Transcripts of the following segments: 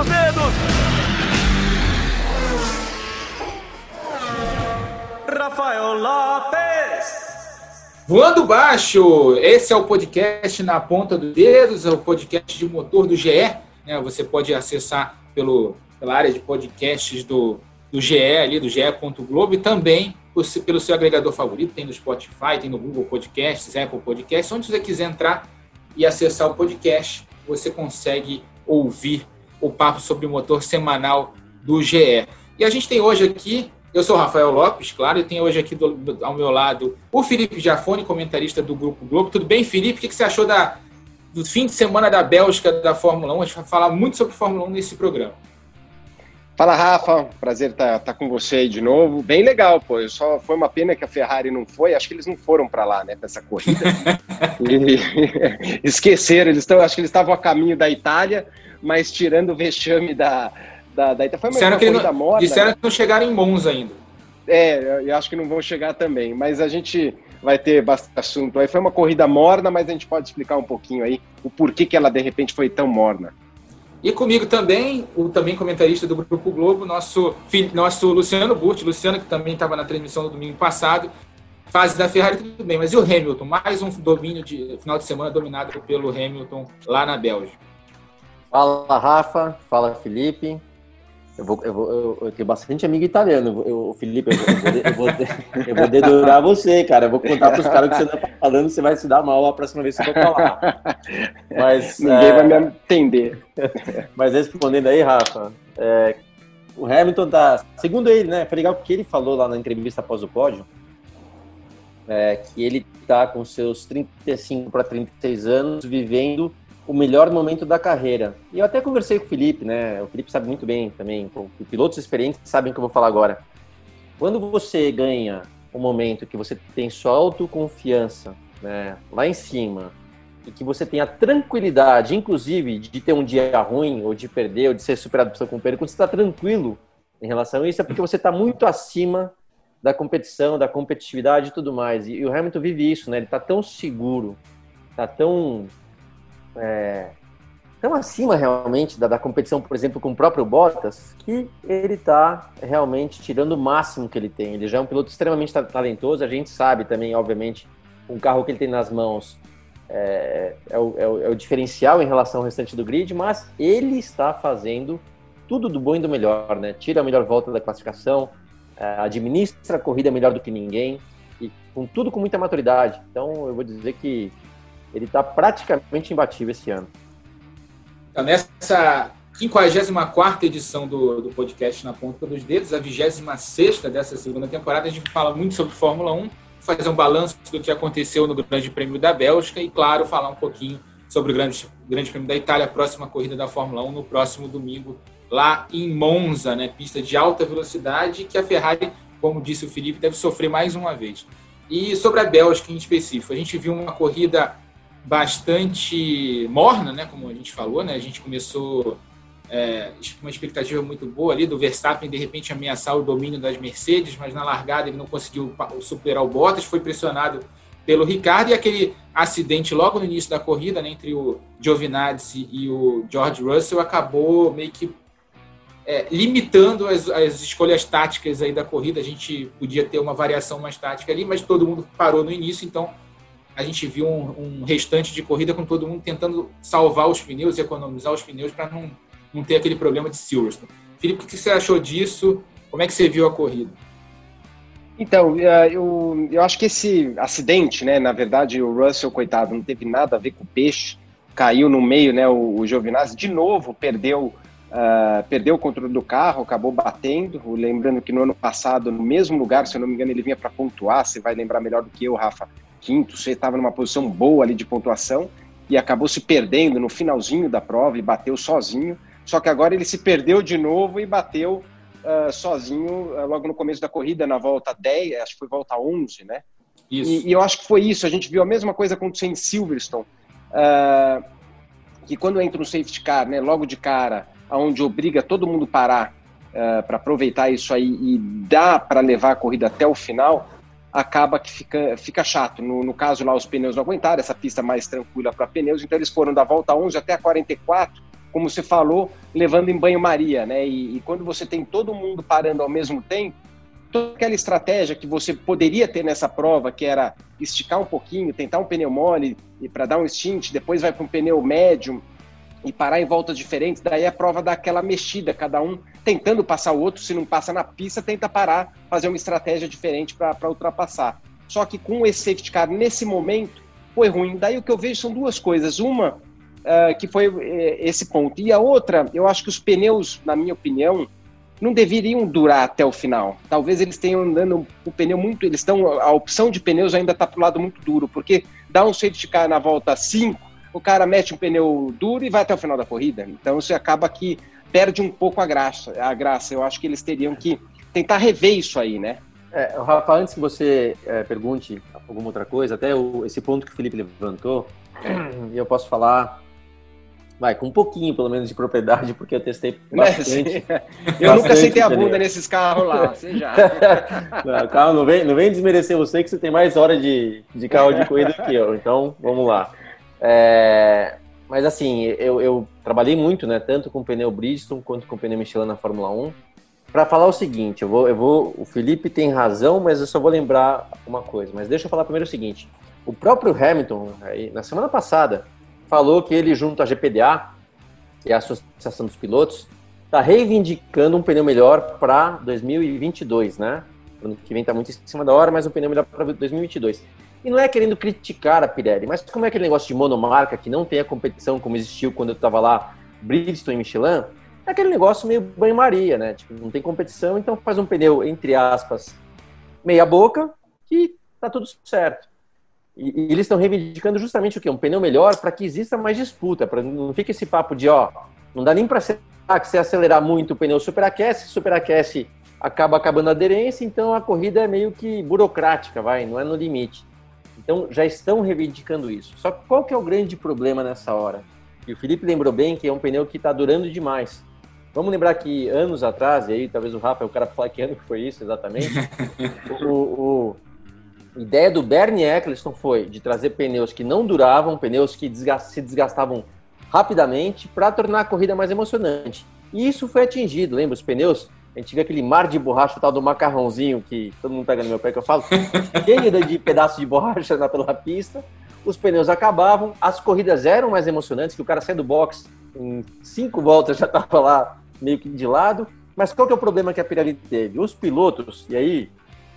dos dedos. Rafael Lopes. Voando baixo, esse é o podcast na ponta dos dedos, é o podcast de motor do GE. Né? Você pode acessar pelo, pela área de podcasts do, do GE, ali, do GE.globo, e também pelo seu agregador favorito, tem no Spotify, tem no Google Podcasts, Apple Podcasts, onde você quiser entrar e acessar o podcast, você consegue ouvir o papo sobre motor semanal do GE. E a gente tem hoje aqui eu sou o Rafael Lopes, claro, e tenho hoje aqui do, do, ao meu lado o Felipe Jafone, comentarista do Grupo Globo. Tudo bem, Felipe? O que, que você achou da, do fim de semana da Bélgica da Fórmula 1? A gente vai falar muito sobre Fórmula 1 nesse programa. Fala, Rafa. Prazer estar tá, tá com você aí de novo. Bem legal, pô. Só foi uma pena que a Ferrari não foi. Acho que eles não foram para lá, né, essa corrida. e esqueceram. Eles estão. Acho que eles estavam a caminho da Itália, mas tirando o vexame da da, da Foi uma, disseram que corrida não, Disseram que não chegaram em Monza ainda. É, eu acho que não vão chegar também, mas a gente vai ter bastante assunto aí. Foi uma corrida morna, mas a gente pode explicar um pouquinho aí o porquê que ela de repente foi tão morna. E comigo também, o também comentarista do Grupo Globo, nosso, nosso Luciano Burti, Luciano que também estava na transmissão do domingo passado, fase da Ferrari tudo bem, mas e o Hamilton? Mais um domínio de final de semana dominado pelo Hamilton lá na Bélgica. Fala Rafa, fala Felipe, eu, vou, eu, vou, eu, eu tenho bastante amigo italiano. Eu, Felipe, eu, eu, vou, eu vou dedurar você, cara. Eu vou contar para os caras que você está falando, você vai se dar mal a próxima vez que eu falar. Mas, Ninguém é... vai me entender. Mas respondendo aí, Rafa, é... o Hamilton tá. Segundo ele, né? Foi legal porque ele falou lá na entrevista após o pódio. É, que ele está com seus 35 para 36 anos vivendo o melhor momento da carreira. E eu até conversei com o Felipe, né? O Felipe sabe muito bem também, os pilotos experientes sabem o que eu vou falar agora. Quando você ganha um momento que você tem sua autoconfiança né, lá em cima e que você tem a tranquilidade, inclusive, de ter um dia ruim, ou de perder, ou de ser superado por seu companheiro, quando você está tranquilo em relação a isso, é porque você está muito acima da competição, da competitividade e tudo mais. E o Hamilton vive isso, né? Ele está tão seguro, está tão é, tão acima realmente da, da, competição, por exemplo, com o próprio Bottas, que ele está realmente tirando o máximo que ele tem. Ele já é um piloto extremamente talentoso, a gente sabe também, obviamente, um carro que ele tem nas mãos é, é, o, é, o, é o diferencial em relação ao restante do grid, mas ele está fazendo tudo do bom e do melhor, né? Tira a melhor volta da classificação, é, administra a corrida melhor do que ninguém, e com tudo com muita maturidade. Então, eu vou dizer que ele está praticamente imbatível esse ano. Então, nessa 54 edição do, do podcast Na Ponta dos Dedos, a 26 dessa segunda temporada, a gente fala muito sobre Fórmula 1, fazer um balanço do que aconteceu no Grande Prêmio da Bélgica e, claro, falar um pouquinho sobre o Grande, Grande Prêmio da Itália, a próxima corrida da Fórmula 1 no próximo domingo, lá em Monza, né, pista de alta velocidade, que a Ferrari, como disse o Felipe, deve sofrer mais uma vez. E sobre a Bélgica em específico, a gente viu uma corrida bastante morna, né? Como a gente falou, né? A gente começou é, uma expectativa muito boa ali do Verstappen de repente ameaçar o domínio das Mercedes, mas na largada ele não conseguiu superar o Bottas, foi pressionado pelo Ricardo e aquele acidente logo no início da corrida né, entre o Giovinazzi e o George Russell acabou meio que é, limitando as, as, escolhas táticas aí da corrida. A gente podia ter uma variação mais tática ali, mas todo mundo parou no início, então a gente viu um, um, restante de corrida com todo mundo tentando salvar os pneus e economizar os pneus para não, não ter aquele problema de Silverstone. Felipe, o que você achou disso? Como é que você viu a corrida? Então, é, eu, eu acho que esse acidente, né, na verdade, o Russell, coitado, não teve nada a ver com o peixe, caiu no meio, né, o, o Giovinazzi, de novo, perdeu, uh, perdeu o controle do carro, acabou batendo, lembrando que no ano passado, no mesmo lugar, se eu não me engano, ele vinha para pontuar, você vai lembrar melhor do que eu, Rafa, quinto, você estava numa posição boa ali de pontuação e acabou se perdendo no finalzinho da prova e bateu sozinho. Só que agora ele se perdeu de novo e bateu uh, sozinho uh, logo no começo da corrida, na volta 10, acho que foi volta 11, né? Isso. E, e, eu acho que foi isso. A gente viu a mesma coisa acontecer em Silverstone, uh, que quando entra no safety car, né, logo de cara, aonde obriga todo mundo parar para aproveitar isso aí e dá para levar a corrida até o final, acaba que fica, fica chato. No, no caso lá, os pneus não aguentaram, essa pista mais tranquila para pneus, então eles foram da volta 11 até a 44, como você falou, levando em banho-maria, né? E, e, quando você tem todo mundo parando ao mesmo tempo, toda aquela estratégia que você poderia ter nessa prova, que era esticar um pouquinho, tentar um pneu mole para dar um stint, depois vai para um pneu médio e parar em voltas diferentes, daí a prova dá aquela mexida, cada um tentando passar o outro, se não passa na pista, tenta parar, fazer uma estratégia diferente para ultrapassar. Só que com esse safety car nesse momento foi ruim. Daí o que eu vejo são duas coisas. Uma, uh, que foi uh, esse ponto. E a outra, eu acho que os pneus, na minha opinião, não deveriam durar até o final. Talvez eles tenham dando o pneu muito. Eles estão. A opção de pneus ainda está para o lado muito duro, porque dá um safety car na volta 5, o cara mete um pneu duro e vai até o final da corrida. Então você acaba que perde um pouco a graça. A graça. Eu acho que eles teriam que tentar rever isso aí, né? É, Rafa, antes que você é, pergunte alguma outra coisa, até o, esse ponto que o Felipe levantou, eu posso falar vai, com um pouquinho pelo menos de propriedade, porque eu testei bastante. eu bastante nunca sentei a bunda nesses carros lá, você já. não, calma, não vem, não vem desmerecer você que você tem mais hora de, de carro de corrida que eu, então vamos lá. É, mas assim, eu, eu, trabalhei muito, né, tanto com pneu Bridgestone quanto com pneu Michelin na Fórmula 1, para falar o seguinte, eu vou, eu vou, o Felipe tem razão, mas eu só vou lembrar uma coisa, mas deixa eu falar primeiro o seguinte, o próprio Hamilton, na semana passada, falou que ele, junto à GPDA, que é a Associação dos Pilotos, está reivindicando um pneu melhor para 2022, né? Ano que vem está muito em cima da hora, mas um pneu melhor para 2022. E não é querendo criticar a Pirelli, mas como é aquele negócio de monomarca que não tem a competição como existiu quando eu estava lá, Bridgestone e Michelin, é aquele negócio meio banho-maria, né? Tipo, não tem competição, então faz um pneu, entre aspas, meia boca, que tá tudo certo. E, e eles estão reivindicando justamente o quê? Um pneu melhor para que exista mais disputa, para não fique esse papo de, ó, não dá nem para que você acelerar muito o pneu superaquece, superaquece acaba acabando a aderência, então a corrida é meio que burocrática, vai, não é no limite. Então já estão reivindicando isso. Só que qual que é o grande problema nessa hora? E o Felipe lembrou bem que é um pneu que está durando demais. Vamos lembrar que anos atrás, e aí talvez o Rafa, o cara falar que ano que foi isso exatamente, o, o, a ideia do Bernie Eccleston foi de trazer pneus que não duravam, pneus que desgast, se desgastavam rapidamente para tornar a corrida mais emocionante. E isso foi atingido, lembra? Os pneus, a gente vê aquele mar de borracha, tal do macarrãozinho, que todo mundo pega no meu pé que eu falo, cheio de pedaços de borracha na, pela pista. Os pneus acabavam, as corridas eram mais emocionantes, que o cara saia do box em cinco voltas já estava lá meio que de lado. Mas qual que é o problema que a Pirelli teve? Os pilotos, e aí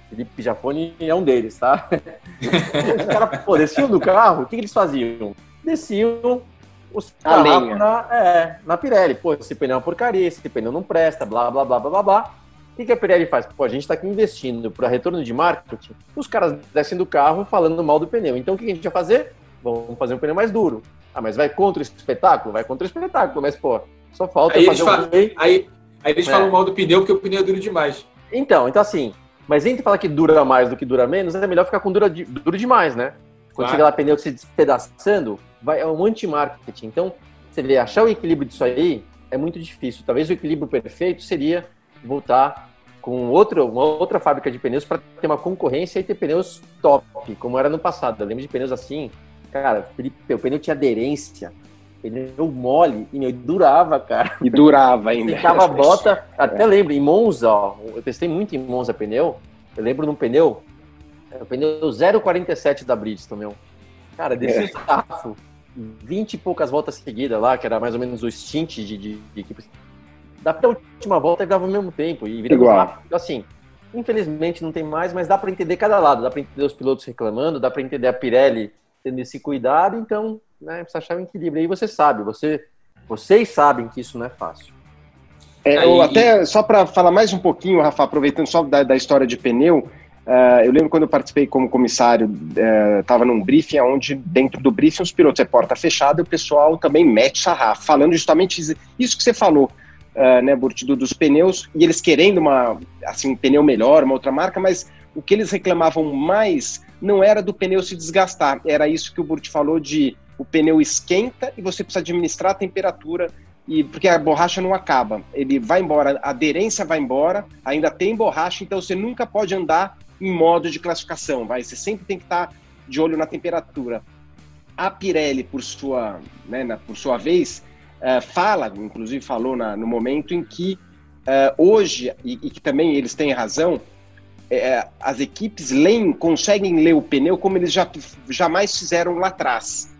Felipe Jafone é um deles, tá? Os caras, pô, desciam do carro, o que, que eles faziam? Desciam os carros na, é, na Pirelli. Pô, esse pneu é uma porcaria, esse pneu não presta, blá, blá, blá, blá, blá, blá. O que, que a Pirelli faz? Pô, a gente está aqui investindo para retorno de marketing. Os caras descem do carro falando mal do pneu. Então, o que a gente vai fazer? Vamos fazer um pneu mais duro. Ah, mas vai contra o espetáculo? Vai contra o espetáculo, mas, pô, só falta aí fazer um... aí, aí eles é. falam mal do pneu porque o pneu é duro demais. Então, então assim, mas entre falar que dura mais do que dura menos, é melhor ficar com dura, duro demais, né? Quando claro. chega lá pneu se despedaçando, vai, é um anti-marketing. Então, você vê, achar o equilíbrio disso aí é muito difícil. Talvez o equilíbrio perfeito seria voltar com outro, uma outra fábrica de pneus para ter uma concorrência e ter pneus top, como era no passado. Eu lembro de pneus assim, cara, o pneu tinha aderência, pneu mole e meu, durava, cara. E durava ainda. Ficava a bota, até lembro, em Monza, ó, eu testei muito em Monza pneu, eu lembro num pneu, é, o pneu 0,47 da Bridgestone, meu. Cara, descia é. o sarrafo, 20 e poucas voltas seguidas lá, que era mais ou menos o stint de, de, de equipe. Da última volta ele dava ao mesmo tempo e virava Igual. rápido. Então, assim, infelizmente não tem mais, mas dá para entender cada lado. Dá para entender os pilotos reclamando, dá para entender a Pirelli tendo esse cuidado, então né, precisa achar um equilíbrio. E você sabe, você, vocês sabem que isso não é fácil. É, eu até, só para falar mais um pouquinho, Rafa, aproveitando só da, da história de pneu, uh, eu lembro quando eu participei como comissário, estava uh, num briefing onde dentro do briefing os pilotos é porta fechada e o pessoal também mete sarrafo, falando justamente isso que você falou, uh, né, Burt, do, dos pneus, e eles querendo uma, assim, um pneu melhor, uma outra marca, mas o que eles reclamavam mais não era do pneu se desgastar, era isso que o Burt falou de o pneu esquenta e você precisa administrar a temperatura e porque a borracha não acaba. Ele vai embora, a aderência vai embora, ainda tem borracha, então você nunca pode andar em modo de classificação, vai, você sempre tem que estar de olho na temperatura. A Pirelli, por sua, né, na, por sua vez, uh, fala, inclusive falou na, no momento em que uh, hoje, e, e, que também eles têm razão, é, as equipes leem, conseguem ler o pneu como eles já, jamais fizeram lá atrás.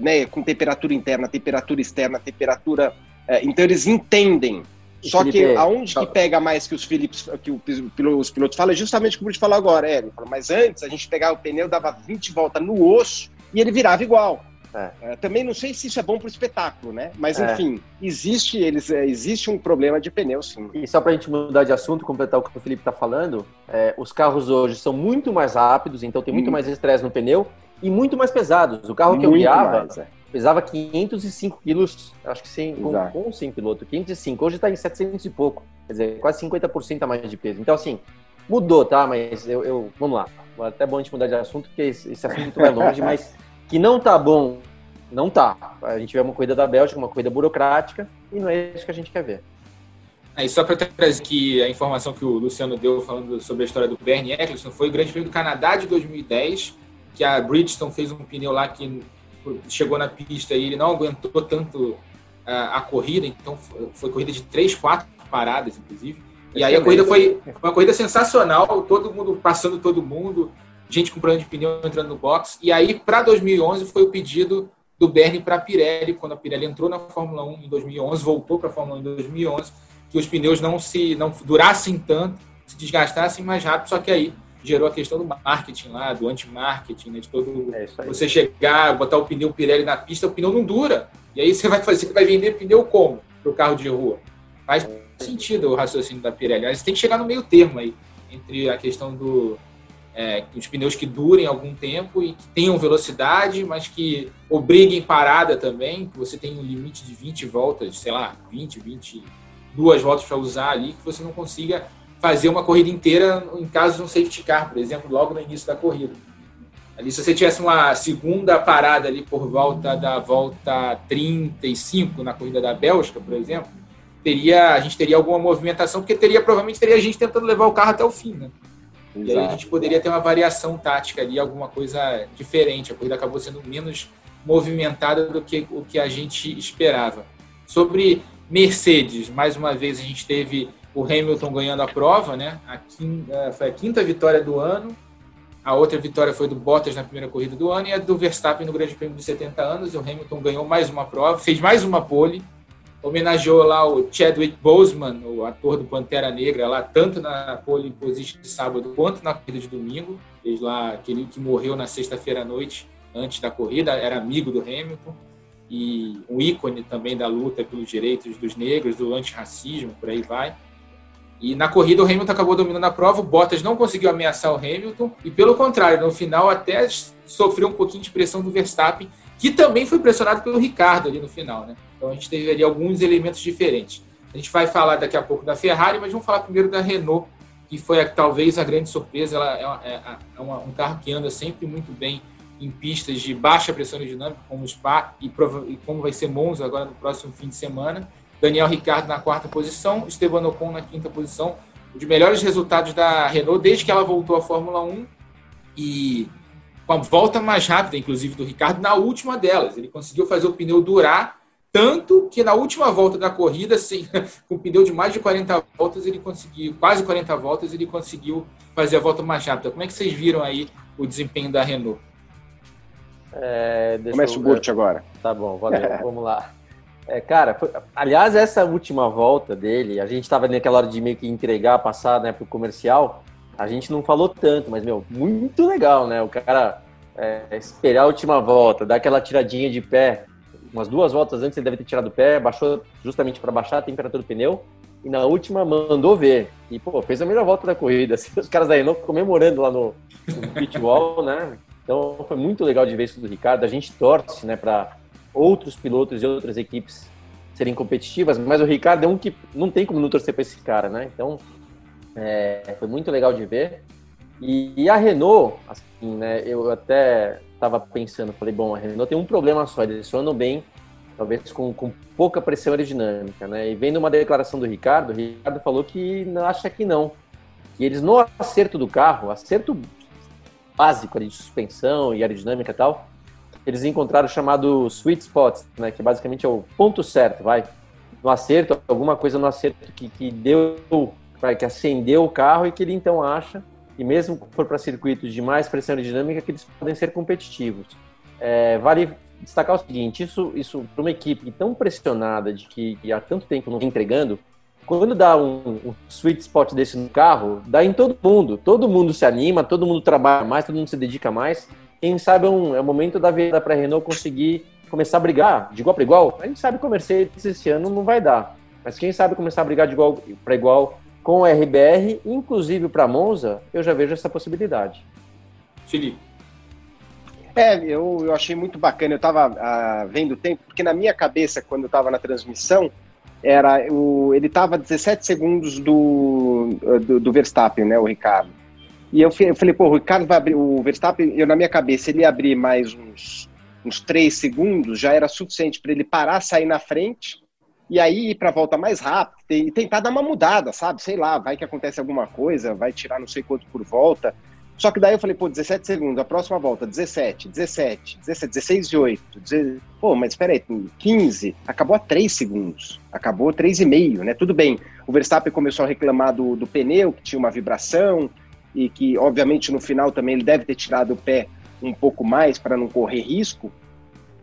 Né, com temperatura interna, temperatura externa, temperatura. Então eles entendem. Só Felipe, que aonde que pega mais que os Philips, que os pilotos falam, é justamente como eu te falou agora, é, mas antes a gente pegava o pneu, dava 20 voltas no osso e ele virava igual. É. É, também não sei se isso é bom para o espetáculo, né? Mas é. enfim, existe eles é, existe um problema de pneu, sim. E só para a gente mudar de assunto, completar o que o Felipe está falando, é, os carros hoje são muito mais rápidos, então tem muito hum. mais estresse no pneu e muito mais pesados. O carro que muito eu guiava mais, é. Pesava 505 quilos, acho que sem, com, com sem piloto, 505. Hoje está em 700 e pouco, quer dizer, quase 50% a mais de peso. Então assim, mudou, tá? Mas eu, eu vamos lá. Até bom a gente mudar de assunto, porque esse, esse assunto vai longe, mas que não tá bom, não tá. A gente vê uma corrida da Bélgica, uma corrida burocrática, e não é isso que a gente quer ver. Aí, só para trazer aqui a informação que o Luciano deu falando sobre a história do Bernie Eccleston, foi o Grande Prêmio do Canadá de 2010, que a Bridgestone fez um pneu lá que chegou na pista e ele não aguentou tanto a, a corrida, então foi corrida de três, quatro paradas, inclusive. E aí a corrida foi, foi uma corrida sensacional, todo mundo passando todo mundo, gente com problema de pneu entrando no box. E aí, para 2011, foi o pedido do Bernie para a Pirelli, quando a Pirelli entrou na Fórmula 1 em 2011, voltou para a Fórmula 1 em 2011, que os pneus não se não durassem tanto, se desgastassem mais rápido, só que aí gerou a questão do marketing lá, do anti-marketing, né, de todo é você chegar, botar o pneu Pirelli na pista, o pneu não dura. E aí você vai fazer, você vai vender pneu como para o carro de rua? Faz sentido o raciocínio da Pirelli. Mas tem que chegar no meio termo aí entre a questão do é, os pneus que durem algum tempo e que tenham velocidade, mas que obriguem parada também, que você tem um limite de 20 voltas, sei lá, 20, 22 voltas para usar ali, que você não consiga fazer uma corrida inteira em caso de um safety car, por exemplo, logo no início da corrida. Ali, se você tivesse uma segunda parada ali por volta da volta 35 na corrida da Bélgica, por exemplo, teria a gente teria alguma movimentação, porque teria provavelmente teria gente tentando levar o carro até o fim, né? Exato. E aí a gente poderia ter uma variação tática ali, alguma coisa diferente. A corrida acabou sendo menos movimentada do que o que a gente esperava. Sobre Mercedes, mais uma vez a gente teve o Hamilton ganhando a prova, né? A quinta, eh, foi a quinta vitória do ano. A outra vitória foi do Bottas na primeira corrida do ano e a do Verstappen no Grande Prêmio dos 70 anos. O Hamilton ganhou mais uma prova, fez mais uma pole homenageou lá o Chadwick Boseman, o ator do Pantera Negra, lá tanto na pole position de sábado quanto na corrida de domingo. Fez lá aquele que morreu na sexta-feira à noite, antes da corrida, era amigo do Hamilton e um ícone também da luta pelos direitos dos negros, do antirracismo, por aí vai. E na corrida o Hamilton acabou dominando a prova, o Bottas não conseguiu ameaçar o Hamilton e pelo contrário, no final até sofreu um pouquinho de pressão do Verstappen, que também foi pressionado pelo Ricardo ali no final, né? Então a gente teve ali alguns elementos diferentes. A gente vai falar daqui a pouco da Ferrari, mas vamos falar primeiro da Renault, que foi a, talvez a grande surpresa. Ela é, é, é uma, um carro que anda sempre muito bem em pistas de baixa pressão aerodinâmica, como o Spa e, e, como vai ser Monza agora no próximo fim de semana. Daniel Ricciardo na quarta posição, Esteban Ocon na quinta posição. Um dos melhores resultados da Renault desde que ela voltou à Fórmula 1 e com a volta mais rápida, inclusive, do Ricardo na última delas. Ele conseguiu fazer o pneu durar tanto que na última volta da corrida, assim, com um pneu de mais de 40 voltas, ele conseguiu, quase 40 voltas, ele conseguiu fazer a volta mais rápida. Como é que vocês viram aí o desempenho da Renault? É, Começa o Burt agora. Tá bom, valeu, vamos lá. É, cara, foi, aliás, essa última volta dele, a gente estava naquela hora de meio que entregar, passar né, para o comercial, a gente não falou tanto, mas, meu, muito legal, né? O cara é, esperar a última volta, dar aquela tiradinha de pé, umas duas voltas antes ele deve ter tirado o pé, baixou justamente para baixar a temperatura do pneu e na última mandou ver. E, pô, fez a melhor volta da corrida. Assim, os caras da Renault comemorando lá no, no pit wall, né? Então foi muito legal de ver isso do Ricardo. A gente torce, né, para outros pilotos e outras equipes serem competitivas, mas o Ricardo é um que não tem como não torcer para esse cara, né? Então é, foi muito legal de ver. E, e, a Renault, assim, né? Eu até estava pensando, falei, bom, a Renault tem um problema só, eles andam bem, talvez com, com pouca pressão aerodinâmica, né? E vendo uma declaração do Ricardo, o Ricardo falou que acha que não. Que eles no acerto do carro, acerto básico ali de suspensão e aerodinâmica e tal, eles encontraram o chamado sweet spot, né, que basicamente é o ponto certo, vai, no acerto, alguma coisa no acerto que, que deu, que acendeu o carro e que ele então acha, e mesmo que for para circuitos de mais pressão aerodinâmica, que eles podem ser competitivos. É, vale destacar o seguinte, isso, isso para uma equipe tão pressionada de que, que há tanto tempo não vem entregando, quando dá um, um, sweet spot desse no carro, dá em todo mundo. Todo mundo se anima, todo mundo trabalha mais, todo mundo se dedica mais. Quem sabe é, um, é o momento da vida para a Renault conseguir começar a brigar de igual para igual. A gente sabe que o Mercedes esse ano não vai dar. Mas quem sabe começar a brigar de igual para igual com o RBR, inclusive para Monza, eu já vejo essa possibilidade. Felipe. É, eu, eu achei muito bacana. Eu estava ah, vendo o tempo, porque na minha cabeça, quando eu estava na transmissão, era o, ele estava 17 segundos do, do, do, Verstappen, né, o Ricardo. E eu, eu falei, pô, o Ricardo vai abrir, o Verstappen, eu na minha cabeça, ele ia abrir mais uns, uns 3 segundos, já era suficiente para ele parar, sair na frente, e aí ir para a volta mais rápido e tentar dar uma mudada, sabe? Sei lá, vai que acontece alguma coisa, vai tirar não sei quanto por volta. Só que daí eu falei, pô, 17 segundos, a próxima volta, 17, 17, 17, 16 e 8. 16... Pô, mas espera aí, 15, acabou a 3 segundos, acabou 3,5, né? Tudo bem, o Verstappen começou a reclamar do, do pneu, que tinha uma vibração, e que, obviamente, no final também ele deve ter tirado o pé um pouco mais para não correr risco,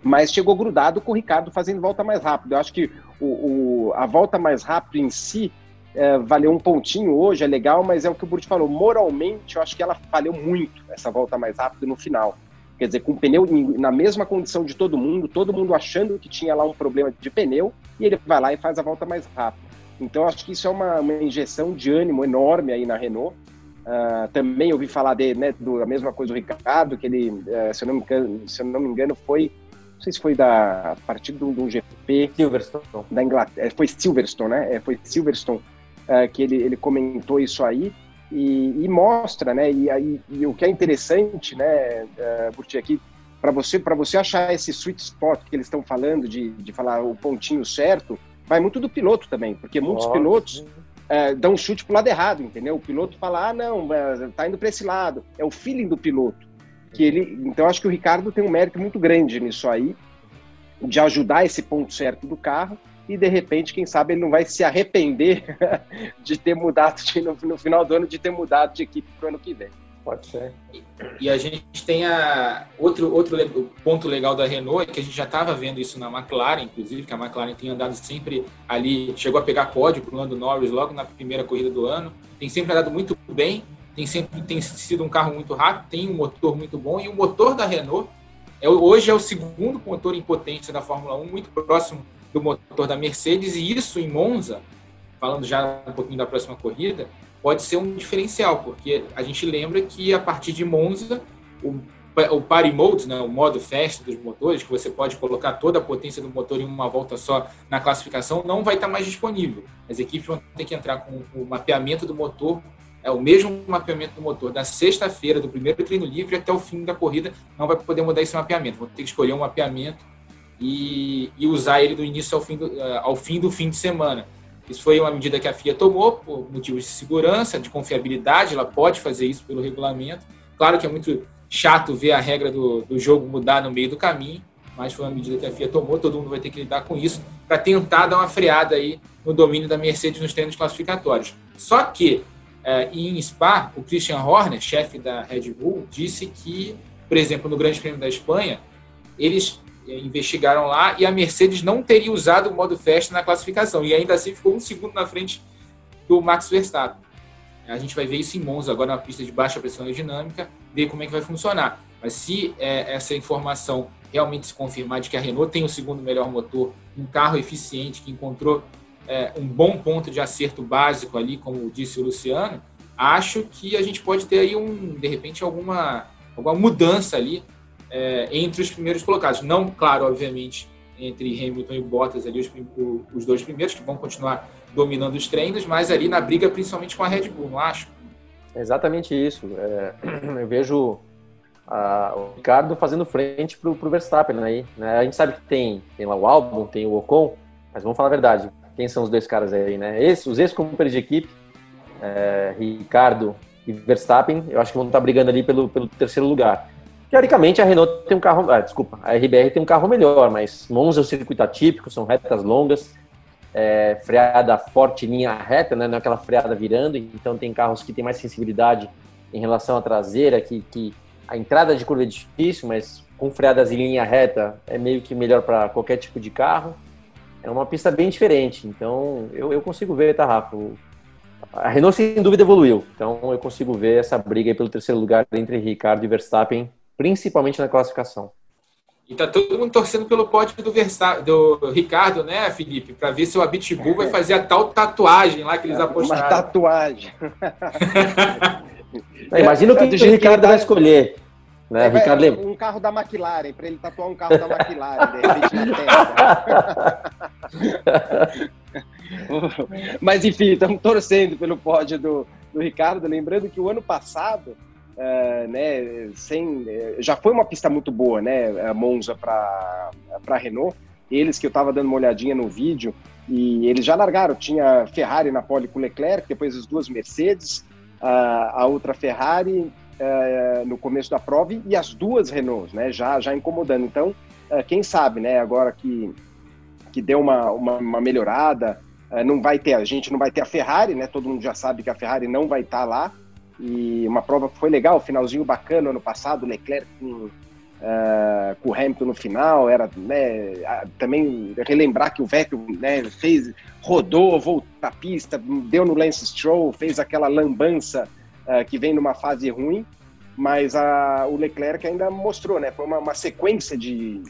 mas chegou grudado com o Ricardo fazendo volta mais rápido. Eu acho que o, o a volta mais rápido em si é, valeu um pontinho hoje, é legal, mas é o que o Burt falou. Moralmente, eu acho que ela falhou muito essa volta mais rápida no final. Quer dizer, com o pneu na mesma condição de todo mundo, todo mundo achando que tinha lá um problema de pneu, e ele vai lá e faz a volta mais rápida. Então, acho que isso é uma, uma injeção de ânimo enorme aí na Renault. Uh, também ouvi falar de, né, do, a mesma coisa do Ricardo, que ele, uh, se, eu não me engano, se eu não me engano, foi não sei se foi da a partir do, do GP Silverstone da Inglaterra, é, foi Silverstone, né? É, foi Silverstone uh, que ele, ele comentou isso aí e, e mostra, né? E, aí, e o que é interessante, né, uh, Burti, aqui, para você, você achar esse sweet spot que eles estão falando, de, de falar o pontinho certo, vai muito do piloto também, porque muitos Nossa. pilotos dão um chute pro lado errado, entendeu? O piloto fala, ah, não, tá indo para esse lado. É o feeling do piloto. que ele Então, acho que o Ricardo tem um mérito muito grande nisso aí, de ajudar esse ponto certo do carro e de repente, quem sabe, ele não vai se arrepender de ter mudado de, no, no, final do ano, de ter mudado de equipe para o ano que vem. Pode ser. E, e a gente tem a, outro, outro ponto legal da Renault, é que a gente já estava vendo isso na McLaren, inclusive, que a McLaren tem andado sempre ali, chegou a pegar pódio para o Lando Norris logo na primeira corrida do ano, tem sempre andado muito bem, tem sempre tem sido um carro muito rápido, tem um motor muito bom, e o motor da Renault é, hoje é o segundo motor em potência da Fórmula 1, muito próximo do motor da Mercedes, e isso em Monza, falando já um pouquinho da próxima corrida, pode ser um diferencial, porque a gente lembra que a partir de Monza, o, o party mode, né, o modo festa dos motores, que você pode colocar toda a potência do motor em uma volta só na classificação, não vai estar mais disponível. As equipes vão ter que entrar com o mapeamento do motor, é o mesmo mapeamento do motor da sexta-feira, do primeiro treino livre até o fim da corrida, não vai poder mudar esse mapeamento. Vão ter que escolher um mapeamento e, e usar ele do início ao fim do, eh, ao fim do fim de semana. Isso foi uma medida que a FIA tomou por motivos de segurança, de confiabilidade, ela pode fazer isso pelo regulamento. Claro que é muito chato ver a regra do, do jogo mudar no meio do caminho, mas foi uma medida que a FIA tomou, todo mundo vai ter que lidar com isso, para tentar dar uma freada aí no domínio da Mercedes nos treinos classificatórios. Só que é, em Spa, o Christian Horner, chefe da Red Bull, disse que, por exemplo, no Grande Prêmio da Espanha, eles investigaram lá e a Mercedes não teria usado o modo festa na classificação e ainda assim ficou um segundo na frente do Max Verstappen. A gente vai ver isso em Monza agora na pista de baixa pressão aerodinâmica, ver como é que vai funcionar. Mas se é, essa informação realmente se confirmar de que a Renault tem o segundo melhor motor, um carro eficiente que encontrou é, um bom ponto de acerto básico ali, como disse o Luciano, acho que a gente pode ter aí um, de repente, alguma, alguma mudança ali é, entre os primeiros colocados. Não, claro, obviamente, entre Hamilton e Bottas ali, os, os dois primeiros, que vão continuar dominando os treinos, mas ali na briga principalmente com a Red Bull, não acho? exatamente isso. É, eu vejo a, o Ricardo fazendo frente para o Verstappen aí. Né? A gente sabe que tem, tem lá o Albon, tem o Ocon, mas vamos falar a verdade. Quem são os dois caras aí, né? Esse, os ex-companheiros de equipe, é, Ricardo e Verstappen, eu acho que vão estar brigando ali pelo, pelo terceiro lugar. Teoricamente, a Renault tem um carro. Ah, desculpa, a RBR tem um carro melhor, mas Monza é um circuito atípico, são retas longas, é, freada forte, linha reta, né, não é aquela freada virando, então tem carros que têm mais sensibilidade em relação à traseira, que, que a entrada de curva é difícil, mas com freadas em linha reta é meio que melhor para qualquer tipo de carro. É uma pista bem diferente, então eu, eu consigo ver, tá, Rafa? A Renault sem dúvida evoluiu, então eu consigo ver essa briga pelo terceiro lugar entre Ricardo e Verstappen principalmente na classificação. E tá todo mundo torcendo pelo pódio do, Versa, do Ricardo, né, Felipe? Para ver se o Abitbull vai fazer a tal tatuagem lá que eles apostaram. Uma tatuagem. Imagina o que, o Ricardo vai escolher. Né? É, Ricardo... Um carro da McLaren, para ele tatuar um carro da McLaren, de repente, na testa. Mas enfim, estamos torcendo pelo pódio do, do Ricardo. Lembrando que o ano passado Uh, né, sem, eh, já foi uma pista muito boa, né, a Monza para a Renault. Eles que eu estava dando uma olhadinha no vídeo e eles já largaram. Tinha Ferrari na pole com Leclerc, depois as duas Mercedes, uh, a outra Ferrari uh, no começo da prova e as duas Renaults, né, já já incomodando. Então, quem sabe, né, agora que que deu uma, uma, uma melhorada, não vai ter a gente não vai ter a Ferrari, né? Todo mundo já sabe que a Ferrari não vai estar tá lá e uma prova que foi legal, finalzinho bacana ano passado, Leclerc com, uh, com o Hamilton no final, era né, também relembrar que o Vettel né, fez, rodou, voltou à pista, deu no Lance Stroll, fez aquela lambança uh, que vem numa fase ruim, mas a, o Leclerc ainda mostrou, né, foi uma, uma sequência de,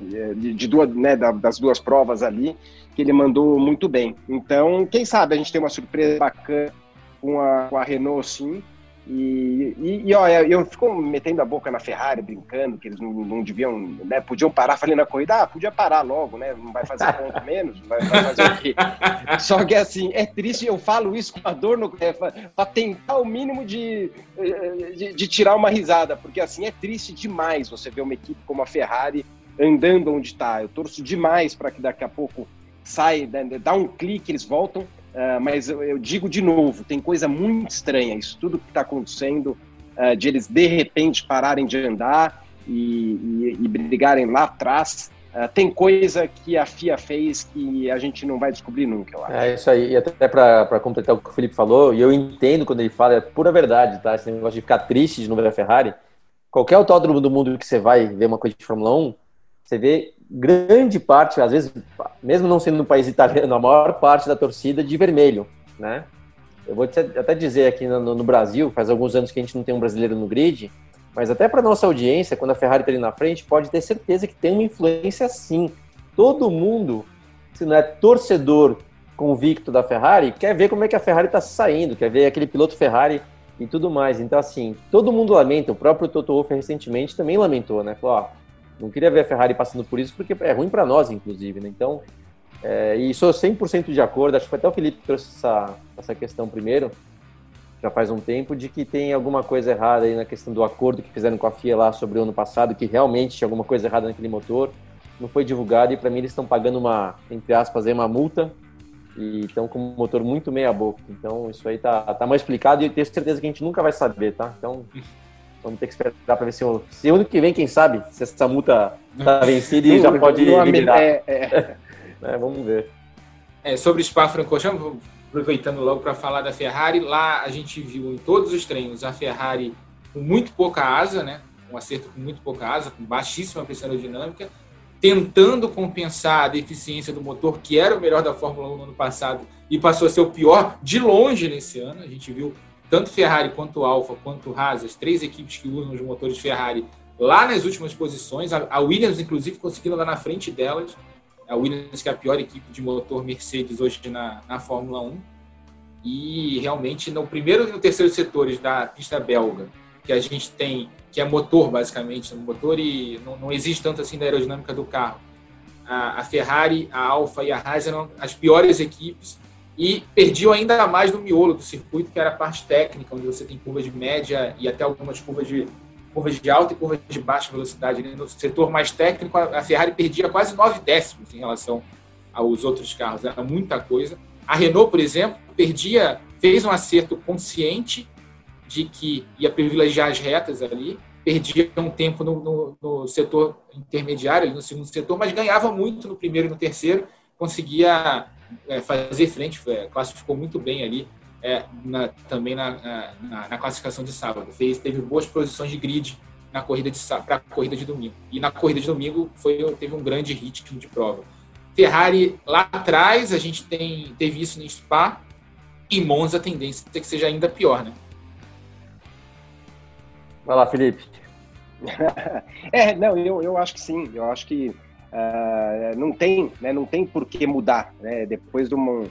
de, de duas, né, das duas provas ali que ele mandou muito bem. Então, quem sabe a gente tem uma surpresa bacana com a, com a Renault, sim. E, e, e ó, eu fico metendo a boca na Ferrari, brincando, que eles não, não deviam, né? Podiam parar falando na corrida, ah, podia parar logo, né? Não vai fazer ponto menos, vai, vai, fazer o quê? Só que assim, é triste, eu falo isso com a dor no é, para tentar o mínimo de, de, de, tirar uma risada, porque assim, é triste demais você ver uma equipe como a Ferrari andando onde está. Eu torço demais para que daqui a pouco sai, né, dá um clique, eles voltam Uh, mas eu, eu, digo de novo, tem coisa muito estranha. Isso tudo que está acontecendo, uh, de eles de repente pararem de andar e, e, e brigarem lá atrás, uh, tem coisa que a FIA fez que a gente não vai descobrir nunca, eu acho. É isso aí. E até para completar o que o Felipe falou, e eu entendo quando ele fala, é pura verdade, tá? Esse negócio de ficar triste de não ver a Ferrari. Qualquer autódromo do mundo que você vai ver uma coisa de Fórmula 1, você vê grande parte, às vezes, mesmo não sendo no país italiano, a maior parte da torcida de vermelho, né? Eu vou até dizer aqui no, no Brasil, faz alguns anos que a gente não tem um brasileiro no grid, mas até para nossa audiência, quando a Ferrari está ali na frente, pode ter certeza que tem uma influência sim. Todo mundo, se não é torcedor convicto da Ferrari, quer ver como é que a Ferrari está saindo, quer ver aquele piloto Ferrari e tudo mais. Então, assim, todo mundo lamenta. O próprio Toto Wolff recentemente também lamentou, né? Falou, ó, não queria ver a Ferrari passando por isso, porque é ruim para nós, inclusive, né? Então, é, e sou 100% de acordo, acho que foi até o Felipe que trouxe essa, essa questão primeiro, já faz um tempo, de que tem alguma coisa errada aí na questão do acordo que fizeram com a FIA lá sobre o ano passado, que realmente tinha alguma coisa errada naquele motor, não foi divulgado e para mim eles estão pagando uma, entre aspas, aí, uma multa e estão com um motor muito meia boca. Então isso aí tá, tá mais explicado e tenho certeza que a gente nunca vai saber, tá? Então Vamos ter que esperar para ver se, o, se ano que vem, quem sabe, se essa multa está vencida e já pode eliminar. É, é. é, vamos ver. É, sobre Spa-Francorchamps, aproveitando logo para falar da Ferrari, lá a gente viu em todos os treinos a Ferrari com muito pouca asa, né? Um acerto com muito pouca asa, com baixíssima pressão aerodinâmica, tentando compensar a deficiência do motor, que era o melhor da Fórmula 1 no ano passado e passou a ser o pior de longe nesse ano. A gente viu tanto Ferrari quanto Alfa quanto Haas, as três equipes que usam os motores Ferrari lá nas últimas posições, a Williams inclusive conseguindo lá na frente delas, a Williams que é a pior equipe de motor Mercedes hoje na, na Fórmula 1, e realmente no primeiro e no terceiro setores da pista belga, que a gente tem, que é motor basicamente, motor e não, não existe tanto assim da aerodinâmica do carro, a, Ferrari, a Alfa e a Haas eram as piores equipes, e perdiam ainda mais no miolo do circuito, que era a parte técnica, onde você tem curvas de média e até algumas curvas de curvas de alta e curvas de baixa velocidade. No setor mais técnico, a Ferrari perdia quase 9 décimos em relação aos outros carros, era muita coisa. A Renault, por exemplo, perdia, fez um acerto consciente de que ia privilegiar as retas ali, perdia um tempo no, no, no, setor intermediário, no segundo setor, mas ganhava muito no primeiro e no terceiro, conseguia é, fazer frente, é, classificou muito bem ali é, na, também na, na, na, classificação de sábado. Fez, teve boas posições de grid na corrida de para a corrida de domingo. E na corrida de domingo foi, teve um grande ritmo de prova. Ferrari lá atrás, a gente tem, teve isso no Spa, e Monza a tendência é que seja ainda pior, né? Vai lá, Felipe. é, não, eu, eu acho que sim. Eu acho que uh, não tem, né, não tem por que mudar, né? Depois de uma uh,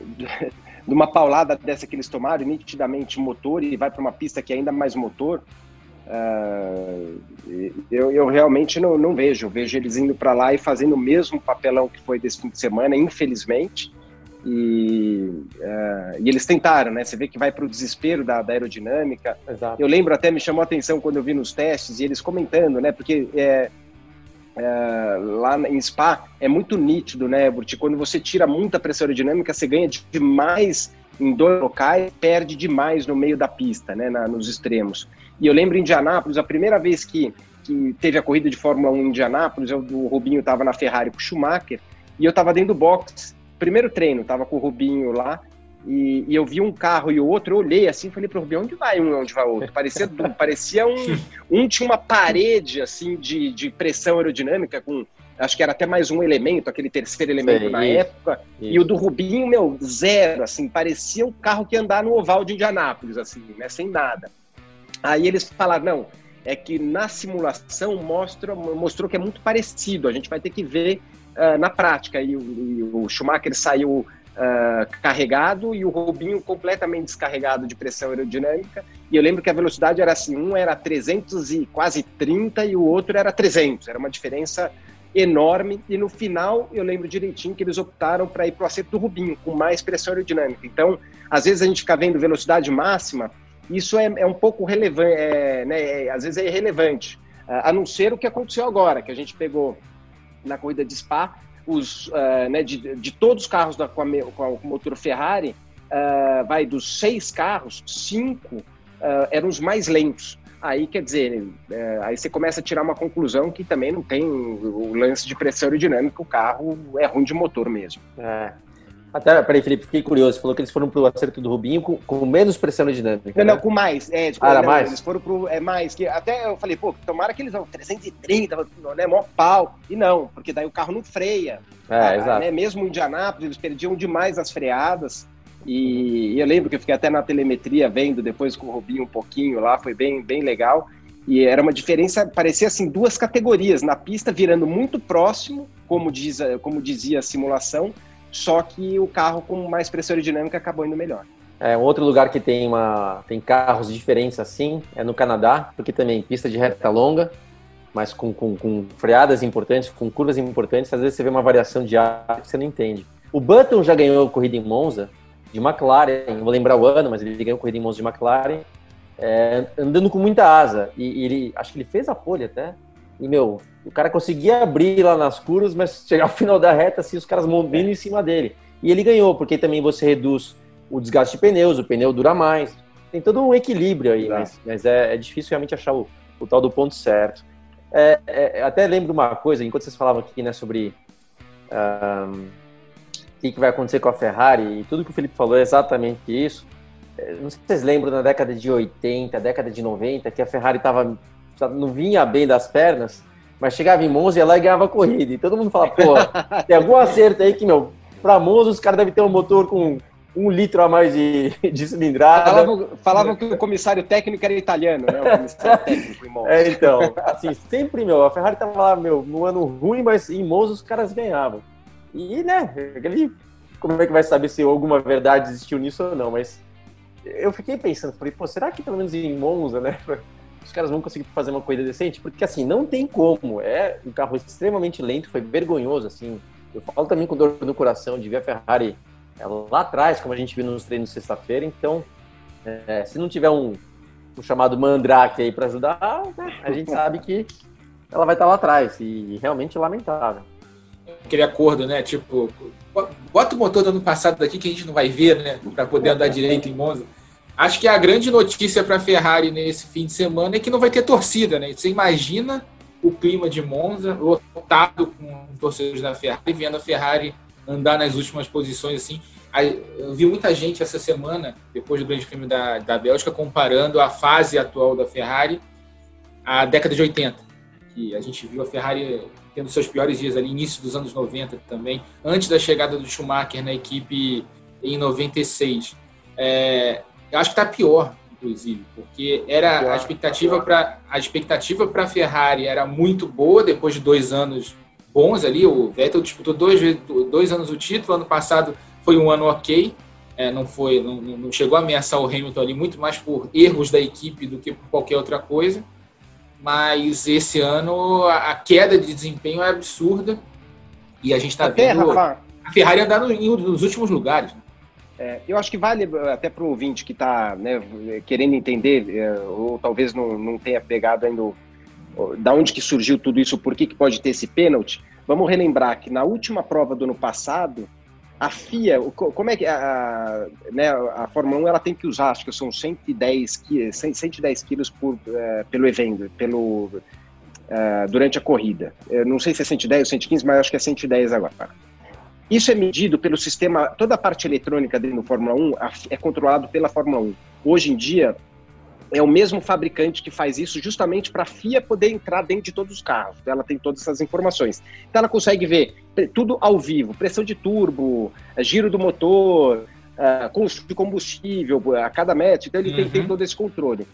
de uma paulada dessa que eles tomaram, nitidamente motor e vai para uma pista que é ainda mais motor. Uh, eu, eu, realmente não, não vejo. Eu vejo eles indo para lá e fazendo o mesmo papelão que foi desse fim de semana, infelizmente. E, uh, e eles tentaram, né? Você vê que vai para o desespero da, da aerodinâmica. Exato. Eu lembro até, me chamou a atenção quando eu vi nos testes e eles comentando, né? Porque é, é, lá em Spa é muito nítido, né, Burti? Quando você tira muita pressão aerodinâmica, você ganha demais em dois locais, perde demais no meio da pista, né, na, nos extremos. E eu lembro em Indianápolis, a primeira vez que, que teve a corrida de Fórmula 1 em Indianápolis, eu, o Rubinho estava na Ferrari com o Schumacher, e eu estava dentro do box primeiro treino, tava com o Rubinho lá, e, e, eu vi um carro e o outro, eu olhei assim, falei pro Rubinho, onde vai um, onde vai outro? Parecia, parecia um, um tinha uma parede, assim, de, de pressão aerodinâmica com, acho que era até mais um elemento, aquele terceiro elemento Sei, na isso, época, isso. e o do Rubinho, meu, zero, assim, parecia um carro que ia andar no oval de Indianápolis, assim, né, sem nada. Aí eles falaram, não, é que na simulação mostra, mostrou que é muito parecido, a gente vai ter que ver uh, na prática. E o, e o Schumacher saiu uh, carregado e o Rubinho completamente descarregado de pressão aerodinâmica. E eu lembro que a velocidade era assim: um era 300 e quase 30 e o outro era 300. Era uma diferença enorme. E no final, eu lembro direitinho que eles optaram para ir para o acerto do Rubinho, com mais pressão aerodinâmica. Então, às vezes a gente fica vendo velocidade máxima. Isso é, é um pouco relevante, é, né, é, às vezes é irrelevante, a não ser o que aconteceu agora, que a gente pegou na corrida de Spa, os, uh, né, de, de, todos os carros da, com, a, com, o motor Ferrari, uh, vai dos seis carros, cinco uh, eram os mais lentos. Aí, quer dizer, aí você começa a tirar uma conclusão que também não tem o lance de pressão aerodinâmica, o carro é ruim de motor mesmo. É. Até, peraí, Felipe, fiquei curioso. Você falou que eles foram pro acerto do Rubinho com, com menos pressão aerodinâmica. Não, né? não, com mais. É, tipo, ah, não, mais? Eles foram pro. É mais. Que, até eu falei, pô, tomara que eles vão 330, né? Mó pau. E não, porque daí o carro não freia. É, ah, exato. Né, mesmo em Indianápolis, eles perdiam demais as freadas. E, e, eu lembro que eu fiquei até na telemetria vendo depois com o Rubinho um pouquinho lá, foi bem, bem legal. E era uma diferença, parecia assim, duas categorias. Na pista virando muito próximo, como, diz, como dizia a simulação, só que o carro com mais pressão aerodinâmica acabou indo melhor. É, um outro lugar que tem, uma, tem carros diferentes assim é no Canadá, porque também pista de reta longa, mas com, com, com freadas importantes, com curvas importantes, às vezes você vê uma variação de ar que você não entende. O Button já ganhou corrida em Monza, de McLaren, vou lembrar o ano, mas ele ganhou corrida em Monza de McLaren, é, andando com muita asa. E, e, ele, acho que ele fez a pole até. E, meu, o cara conseguia abrir lá nas curvas, mas chegar ao final da reta, assim, os caras vindo em cima dele. E ele ganhou, porque também você reduz o desgaste de pneus, o pneu dura mais. Tem todo um equilíbrio aí, mas, mas é, é, difícil realmente achar o, o tal do ponto certo. É, é, até lembro uma coisa, enquanto vocês falavam aqui né, sobre um, o que, que vai acontecer com a Ferrari, e tudo que o Felipe falou é exatamente isso. É, não sei se vocês lembram na década de 80, década de 90, que a Ferrari tava, não vinha bem das pernas, mas chegava em Monza, ia lá e ganhava a corrida. E todo mundo fala, pô, tem algum acerto aí que, meu, pra Monza os caras devem ter um motor com um litro a mais de, de cilindrada. Falavam, falavam, que o comissário técnico era italiano, né? O comissário técnico em Monza. É, então, assim, sempre, meu, a Ferrari tava lá, meu, no ano ruim, mas em Monza os caras ganhavam. E, né, aquele, como é que vai saber se alguma verdade existiu nisso ou não, mas eu fiquei pensando, falei, pô, será que pelo menos em Monza, né, os caras vão conseguir fazer uma corrida decente, porque assim, não tem como. É um carro extremamente lento, foi vergonhoso, assim. Eu falo também com dor no coração de ver a Ferrari é, lá atrás, como a gente viu nos treinos sexta-feira. Então, é, se não tiver um, um chamado Mandrake aí para ajudar, né, a gente sabe que ela vai estar lá atrás. E realmente lamentável. Aquele acordo, né? Tipo, bota o motor do ano passado daqui que a gente não vai ver, né? Para poder andar direito em Monza. Acho que a grande notícia para a Ferrari nesse fim de semana é que não vai ter torcida, né? Você imagina o clima de Monza lotado com torcedores da Ferrari, vendo a Ferrari andar nas últimas posições assim. Eu vi muita gente essa semana, depois do Grande Prêmio da, da Bélgica, comparando a fase atual da Ferrari à década de 80. Que a gente viu a Ferrari tendo seus piores dias ali, início dos anos 90 também, antes da chegada do Schumacher na equipe em 96. É, eu acho que está pior, inclusive, porque era a expectativa para a expectativa para a Ferrari era muito boa depois de dois anos bons ali. O Vettel disputou dois, dois anos o título, ano passado foi um ano ok, é, não foi não, não chegou a ameaçar o Hamilton ali muito mais por erros da equipe do que por qualquer outra coisa mas esse ano a queda de desempenho é absurda e a gente está vendo Rafa, a Ferrari andando nos últimos lugares. Né? É, eu acho que vale até para o ouvinte que está né, querendo entender, é, ou talvez não, não tenha pegado ainda da onde que surgiu tudo isso, por que, que pode ter esse pênalti. Vamos relembrar que na última prova do ano passado, a FIA, como é que a, né, a Fórmula 1 ela tem que usar, acho que são 110 quilos, 110 quilos por, é, pelo evento, pelo, durante a corrida. Eu não sei se é 110 ou 115, mas acho que é 110 agora. Isso é medido pelo sistema, toda a parte eletrônica dentro do Fórmula 1 é controlado pela Fórmula 1. Hoje em dia, é o mesmo fabricante que faz isso justamente para a FIA poder entrar dentro de todos os carros. Ela tem todas essas informações. Então ela consegue ver tudo ao vivo, pressão de turbo, eh, giro do motor, uh, consumo de combustível a cada metro. Então ele uhum. tem, tem, uhum. todo esse controle.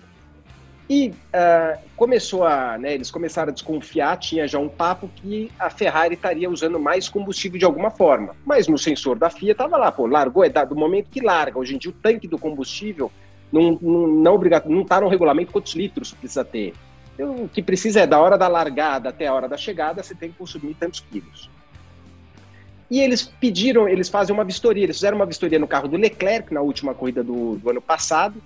E uh, começou a, né, eles começaram a desconfiar, tinha já um papo que a Ferrari estaria usando mais combustível de alguma forma. Mas no sensor da FIA estava lá, pô, largou, é do momento que larga. Hoje em dia o tanque do combustível não, não, não, não está no regulamento quantos litros precisa ter. Então, o que precisa é da hora da largada até a hora da chegada, você tem que consumir tantos quilos. E eles pediram, eles fazem uma vistoria, eles fizeram uma vistoria no carro do Leclerc na última corrida do, do ano passado,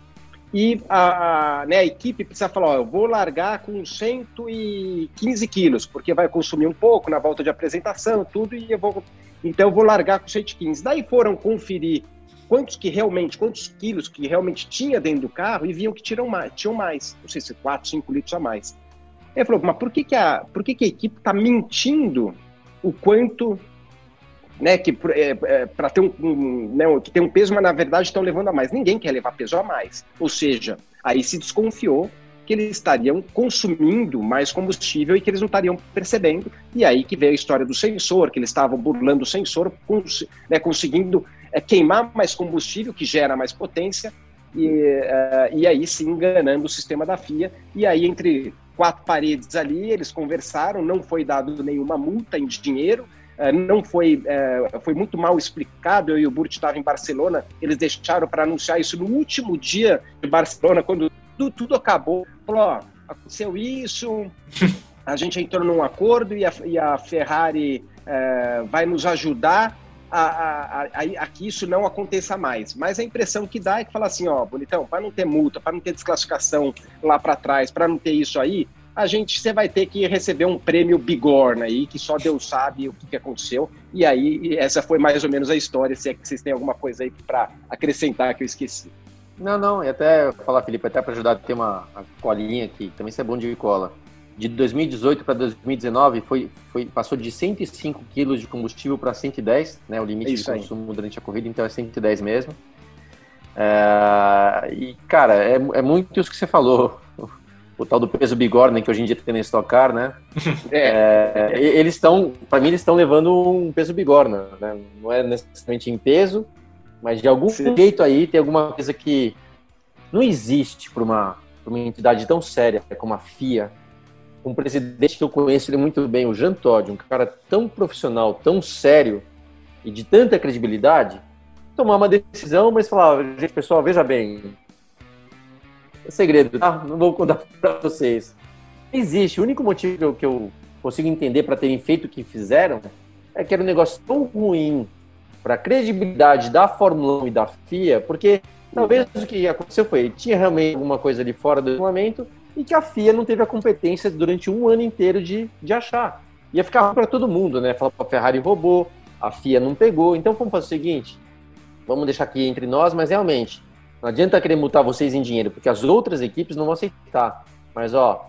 e a, a, né, a, equipe precisa falar, ó, eu vou largar com 115 quilos, porque vai consumir um pouco na volta de apresentação, tudo, e eu vou, então eu vou largar com 115. Daí foram conferir quantos que realmente, quantos quilos que realmente tinha dentro do carro e viam que tiram mais, tinham mais, não sei se 4, 5 litros a mais. Ele falou, mas por que, que, a, por que, que a equipe está mentindo o quanto, né, que é, é, para ter um, um né, que tem um peso, mas na verdade estão levando a mais. Ninguém quer levar peso a mais. Ou seja, aí se desconfiou que eles estariam consumindo mais combustível e que eles não estariam percebendo. E aí que veio a história do sensor, que eles estavam burlando o sensor, cons né, conseguindo é queimar mais combustível, que gera mais potência, e, uh, e aí se enganando o sistema da FIA. E aí, entre quatro paredes ali, eles conversaram, não foi dado nenhuma multa em dinheiro, não foi, uh, foi muito mal explicado. Eu e o Burt estavam em Barcelona, eles deixaram para anunciar isso no último dia de Barcelona, quando tudo, tudo acabou. Falou: ó, aconteceu isso, a gente entrou num acordo e a, e a Ferrari vai nos ajudar a, a, a, a, que isso não aconteça mais. Mas a impressão que dá é que fala assim, ó, bonitão, para não ter multa, para não ter desclassificação lá para trás, para não ter isso aí, a gente você vai ter que receber um prêmio bigorna aí, que só Deus sabe o que, que aconteceu. E aí, essa foi mais ou menos a história, se é que vocês têm alguma coisa aí para acrescentar que eu esqueci. Não, não, e até falar, Felipe, até para ajudar a ter uma, uma colinha aqui, também isso é bom de cola de 2018 para 2019 foi, foi, passou de 105 quilos de combustível para 110, né, o limite é de consumo aí. durante a corrida, então é 110 mesmo. É, e, cara, é, é muito isso que você falou, o, tal do peso bigorna, que hoje em dia tem na Stock Car, né? É. é eles estão, para mim, eles estão levando um peso bigorna, né? Não é necessariamente em peso, mas de algum Sim. jeito aí tem alguma coisa que não existe para uma, uma entidade tão séria como a FIA, um presidente que eu conheço ele muito bem, o Jean Todt, um cara tão profissional, tão sério e de tanta credibilidade, tomar uma decisão, mas falar, gente, pessoal, veja bem, é segredo, tá? Não vou contar para vocês. Existe, o único motivo que eu consigo entender para terem feito o que fizeram é que era um negócio tão ruim para a credibilidade da Fórmula 1 e da FIA, porque talvez o que aconteceu foi, tinha realmente alguma coisa ali fora do regulamento, e que a FIA não teve a competência durante um ano inteiro de, de achar. Ia ficar para todo mundo, né? Falar para a Ferrari roubou, a FIA não pegou. Então vamos fazer o seguinte: vamos deixar aqui entre nós, mas realmente, Não adianta querer multar vocês em dinheiro, porque as outras equipes não vão aceitar. Mas, ó,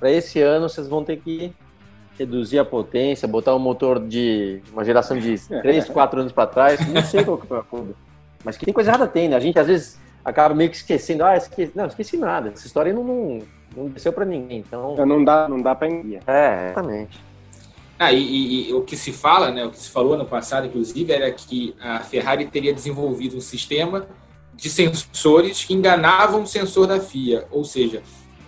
para esse ano vocês vão ter que reduzir a potência, botar um motor de uma geração de 3, 4 anos para trás. Não sei qual que foi a acordo. Mas que tem coisa errada tem, né? A gente às vezes acaba meio que esquecendo. Ah, esqueci. Não, esqueci nada. Essa história não, não, não desceu para ninguém. Então. Não dá, não dá para enviar. É, exatamente. Ah, e, e, e, o que se fala, né, o que se falou no passado, inclusive, era que a Ferrari teria desenvolvido um sistema de sensores que enganavam o sensor da FIA, ou seja,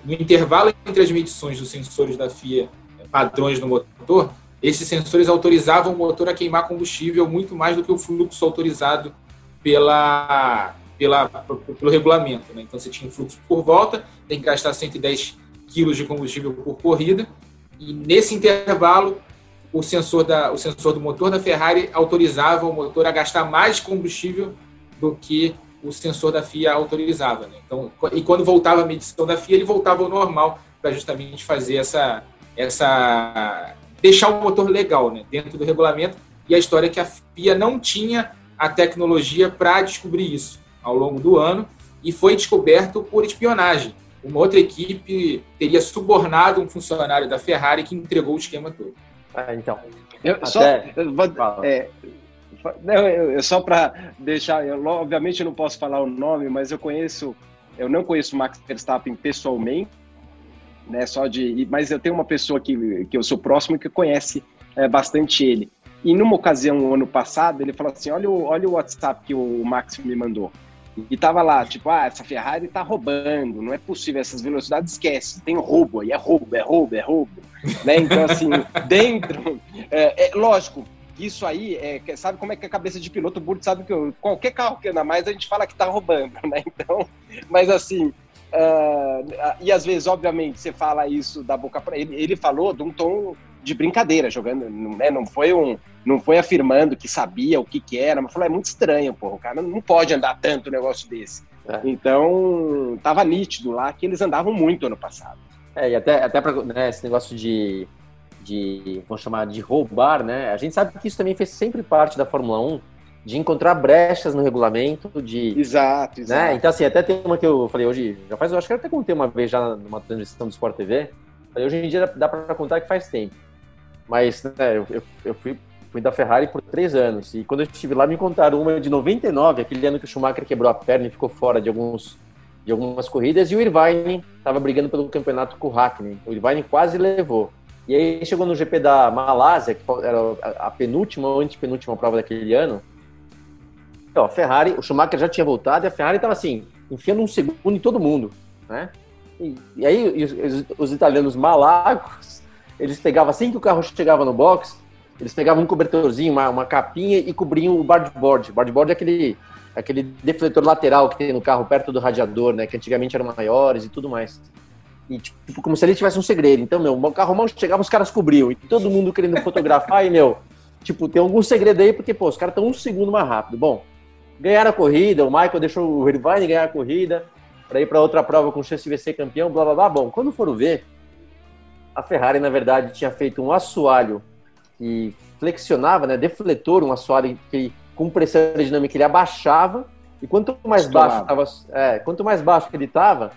no intervalo entre as medições dos sensores da FIA padrões no motor, esses sensores autorizavam o motor a queimar combustível muito mais do que o fluxo autorizado pela, pela, pelo regulamento. Né? Então, você tinha um fluxo por volta, tem que gastar 110 quilos de combustível por corrida, e nesse intervalo, o sensor, da, o sensor do motor da Ferrari autorizava o motor a gastar mais combustível do que o sensor da FIA autorizava. Né? Então, e quando voltava a medição da FIA, ele voltava ao normal para justamente fazer essa, essa deixar o motor legal né? dentro do regulamento. E a história é que a FIA não tinha a tecnologia para descobrir isso ao longo do ano e foi descoberto por espionagem. Uma outra equipe teria subornado um funcionário da Ferrari que entregou o esquema todo. Ah, então. Eu, Até... só, eu, é, não, eu, eu só para deixar, eu, obviamente eu não posso falar o nome, mas eu conheço, eu não conheço o Max Verstappen pessoalmente, né? Só de, mas eu tenho uma pessoa que, que eu sou próximo que conhece é, bastante ele. E numa ocasião, ano passado, ele falou assim: olha o, olha o WhatsApp que o Max me mandou. E tava lá, tipo, ah, essa Ferrari tá roubando, não é possível, essas velocidades esquece, tem roubo aí, é roubo, é roubo, é roubo. né? Então, assim, dentro. É, é, lógico, isso aí, é, sabe como é que é a cabeça de piloto? O Burto sabe que eu, qualquer carro que anda mais, a gente fala que tá roubando, né? Então, mas assim, Uh, e às vezes, obviamente, você fala isso da boca para ele. Ele falou de um tom de brincadeira, jogando, né? não foi um, não foi afirmando que sabia o que que era, mas falou é muito estranho, porra, o cara não pode andar tanto um negócio desse. É. Então, tava nítido lá que eles andavam muito ano passado. É, e até, até para né, esse negócio de, de, vamos chamar de roubar, né? A gente sabe que isso também fez sempre parte da Fórmula 1, de encontrar brechas no regulamento, de... Exato, né? exato. Né? Então, assim, até tem uma que eu falei hoje, já faz, eu acho que eu até contei uma vez já numa transmissão do Sport TV, hoje em dia dá para contar que faz tempo. Mas, né, eu, eu, eu fui, fui, da Ferrari por três anos, e quando eu estive lá me contaram uma de 99, aquele ano que o Schumacher quebrou a perna e ficou fora de alguns de algumas corridas, e o Irvine estava brigando pelo campeonato com o Hackney. O Irvine quase levou. E aí chegou no GP da Malásia, que era a penúltima ou antepenúltima prova daquele ano, então, a Ferrari, o Schumacher já tinha voltado e a Ferrari estava assim, enfiando um segundo em todo mundo, né? E, e aí os, os, italianos malacos, eles pegavam assim que o carro chegava no box, eles pegavam um cobertorzinho, uma, uma capinha e cobriam o boardboard. Boardboard é aquele, aquele defletor lateral que tem no carro perto do radiador, né? Que antigamente eram maiores e tudo mais. E, tipo, como se ali tivesse um segredo. Então, meu, o carro mal chegava, os caras cobriam. E todo mundo querendo fotografar. e, meu, tipo, tem algum segredo aí, porque, pô, os caras estão um segundo mais rápido. Bom, ganharam a corrida, o Michael deixou o Irvine ganhar a corrida para ir para outra prova com chance de ser campeão, blá blá blá. Bom, quando foram ver, a Ferrari, na verdade, tinha feito um assoalho que flexionava, né, defletor, um assoalho que com pressão aerodinâmica ele abaixava, e quanto mais baixo tava, é, quanto mais baixo ele estava,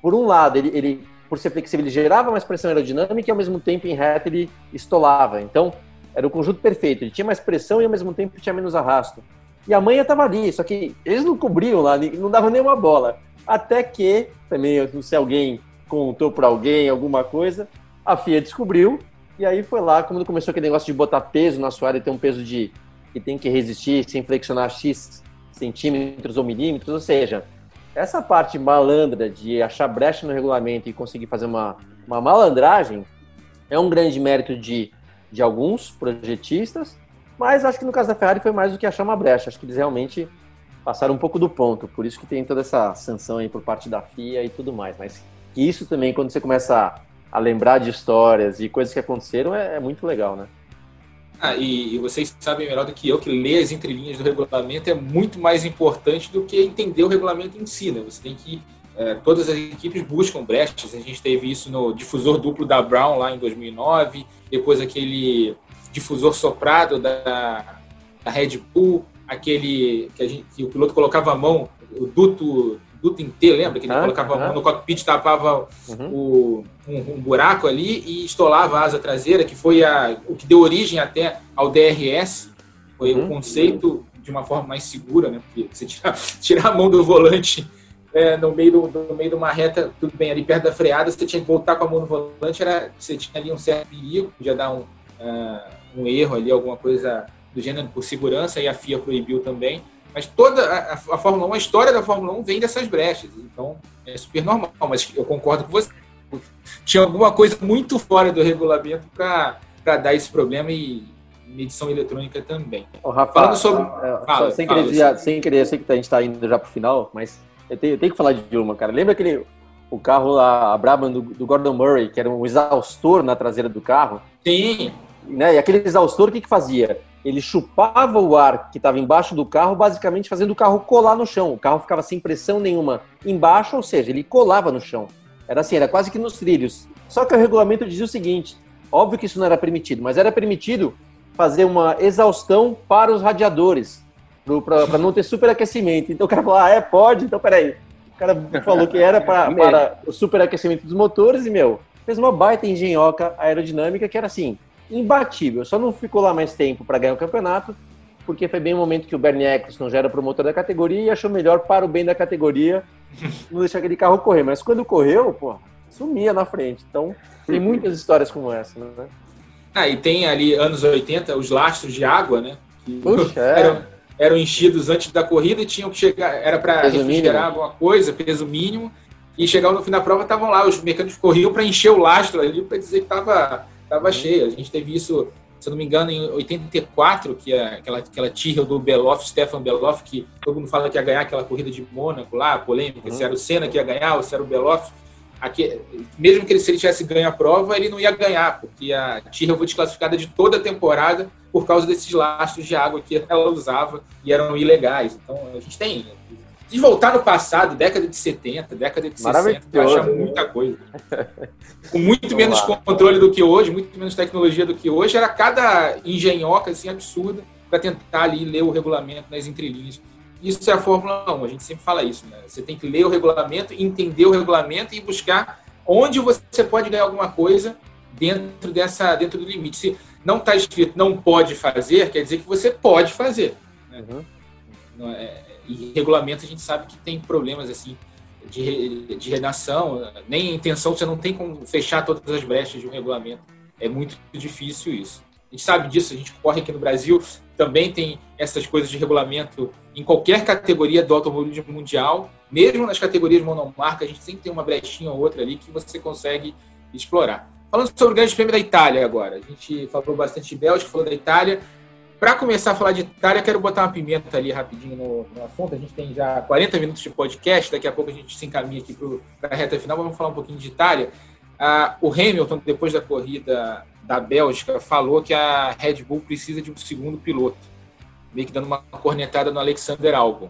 por um lado, ele, ele, por ser flexível, ele gerava mais pressão aerodinâmica e ao mesmo tempo em reta ele estolava. Então, era o conjunto perfeito. Ele tinha mais pressão e ao mesmo tempo tinha menos arrasto. E a manha estava ali, só que eles não cobriam lá, não davam nenhuma bola. Até que, também, não sei, alguém contou para alguém alguma coisa, a FIA descobriu, e aí foi lá, quando começou aquele negócio de botar peso na sua área, ter um peso de que tem que resistir sem flexionar X centímetros ou milímetros, ou seja, essa parte malandra de achar brecha no regulamento e conseguir fazer uma, uma malandragem é um grande mérito de, de alguns projetistas, mas acho que no caso da Ferrari foi mais do que achar uma brecha. Acho que eles realmente passaram um pouco do ponto. Por isso que tem toda essa sanção aí por parte da FIA e tudo mais. Mas isso também, quando você começa a, lembrar de histórias e coisas que aconteceram, é, é muito legal, né? Ah, e, e, vocês sabem melhor do que eu que ler as entrelinhas do regulamento é muito mais importante do que entender o regulamento em si. Né? Você tem que. É, todas as equipes buscam brechas. A gente teve isso no difusor duplo da Brown lá em 2009, depois aquele difusor soprado da, da Red Bull, aquele que, gente, que, o piloto colocava a mão o duto, duto em T, lembra? Que ele Ah, colocava a mão ah. no cockpit, tapava Uhum. o- um, um buraco ali e estolava a asa traseira, que foi a, o que deu origem até ao DRS. Foi o Uhum. conceito de uma forma mais segura, né? Porque você tirar, tirar a mão do volante é, no, meio do, no meio de uma reta, tudo bem, ali perto da freada, você tinha que voltar com a mão no volante, era, você tinha ali um certo perigo, podia dar um, ah, um erro ali, alguma coisa do gênero por segurança, e a FIA proibiu também. Mas toda a, a- Fórmula 1, a história da Fórmula 1 vem dessas brechas, então é super normal, mas eu concordo com você. Tinha alguma coisa muito fora do regulamento para dar esse problema e medição eletrônica também. Ô, Rafa, Falando sobre- é, fala, sem, fala, querer desviar- sem querer, eu sei que a gente está indo já pro final, mas eu tenho, eu tenho que falar de uma, cara. Lembra aquele o carro lá, a Brabham do, do Gordon Murray, que era um exaustor na traseira do carro? Sim, Né? E aquele exaustor, o que, que fazia? Ele chupava o ar que estava embaixo do carro, basicamente fazendo o carro colar no chão. O carro ficava sem pressão nenhuma embaixo, ou seja, ele colava no chão. Era assim, era quase que nos trilhos. Só que o regulamento dizia o seguinte: óbvio que isso não era permitido, mas era permitido fazer uma exaustão para os radiadores, para não ter superaquecimento. Então o cara falou: ah, é, pode, então peraí. O cara falou que era pra, para o superaquecimento dos motores e, meu, fez uma baita engenhoca aerodinâmica que era assim, imbatível. Só não ficou lá mais tempo para ganhar o campeonato, porque foi bem o momento que o Bernie Eccleston já era promotor da categoria e achou melhor para o bem da categoria não deixar aquele carro correr. Mas quando correu, pô, sumia na frente. Então, tem muitas histórias como essa, né? Ah, e tem ali, anos 80, os lastros de água, né? Que Puxa, é. eram, eram enchidos antes da corrida e tinham que chegar, era para refrigerar mínimo. alguma coisa, peso mínimo, e chegavam no fim da prova, estavam lá, os mecânicos corriam para encher o lastro ali, para dizer que estava tava cheio. A gente teve isso, se não me engano, em 84, que é aquela, aquela Tyrrell do Beloff, Stefan Beloff, que todo mundo fala que ia ganhar aquela corrida de Mônaco lá, polêmica, se era o Senna que ia ganhar ou se era o Beloff. Aqui, mesmo que ele, se ele tivesse ganho a prova, ele não ia ganhar, porque a Tyrrell foi desclassificada de toda a temporada por causa desses lastros de água que ela usava e eram ilegais. Então, a gente tem. De voltar no passado, década de 70, década de 60, tu acha Maravilhoso. muita coisa. Com muito menos controle do que hoje, muito menos tecnologia do que hoje, era cada engenhoca assim, absurda para tentar ali ler o regulamento nas entrelinhas. Isso é a Fórmula 1, a gente sempre fala isso, né? Você tem que ler o regulamento, entender o regulamento e buscar onde você pode ganhar alguma coisa dentro dessa dentro do limite. Se não está escrito não pode fazer, quer dizer que você pode fazer. Uhum. Não é- E regulamento a gente sabe que tem problemas assim de, de redação, nem intenção, você não tem como fechar todas as brechas de um regulamento. É muito difícil isso. A gente sabe disso, a gente corre aqui no Brasil, também tem essas coisas de regulamento em qualquer categoria do automobilismo mundial, mesmo nas categorias monomarca, a gente sempre tem uma brechinha ou outra ali que você consegue explorar. Falando sobre o Grande Prêmio da Itália agora, a gente falou bastante de Bélgica, falou da Itália. Para começar a falar de Itália, quero botar uma pimenta ali rapidinho no, no assunto. A gente tem já 40 minutos de podcast, daqui a pouco a gente se encaminha aqui para a reta final. Vamos falar um pouquinho de Itália. Ah, o Hamilton, depois da corrida da Bélgica, falou que a Red Bull precisa de um segundo piloto, meio que dando uma cornetada no Alexander Albon.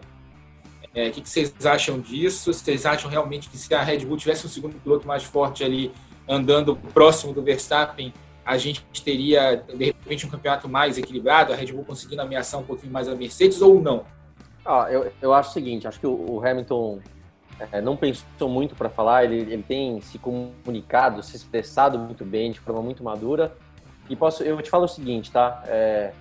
É, o que, que vocês acham disso? Vocês acham realmente que se a Red Bull tivesse um segundo piloto mais forte ali, andando próximo do Verstappen, a gente teria, de repente, um campeonato mais equilibrado, a Red Bull conseguindo ameaçar um pouquinho mais a Mercedes ou não? Ah, eu, eu acho o seguinte, acho que o, Hamilton é, não pensou muito para falar, ele, ele tem se comunicado, se expressado muito bem, de forma muito madura. E posso, eu te falo o seguinte, tá? É,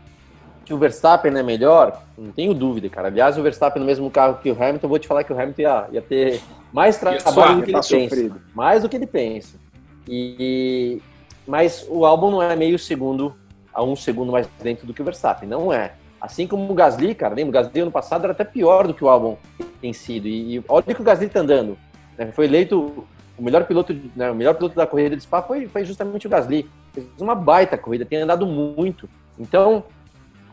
que o Verstappen é melhor, não tenho dúvida, cara. Aliás, o Verstappen no mesmo carro que o Hamilton, eu vou te falar que o Hamilton ia, ia ter mais trabalho do que ele pensa. Mais do que ele pensa. E, mas o álbum não é meio segundo, a um segundo mais dentro do que o Verstappen, não é. Assim como o Gasly, cara, lembra? O Gasly ano passado era até pior do que o álbum tem sido. E, e olha que o Gasly tá andando. né? Foi eleito o melhor piloto, né, o melhor piloto da corrida de Spa foi, foi justamente o Gasly. Fez uma baita corrida, tem andado muito. Então,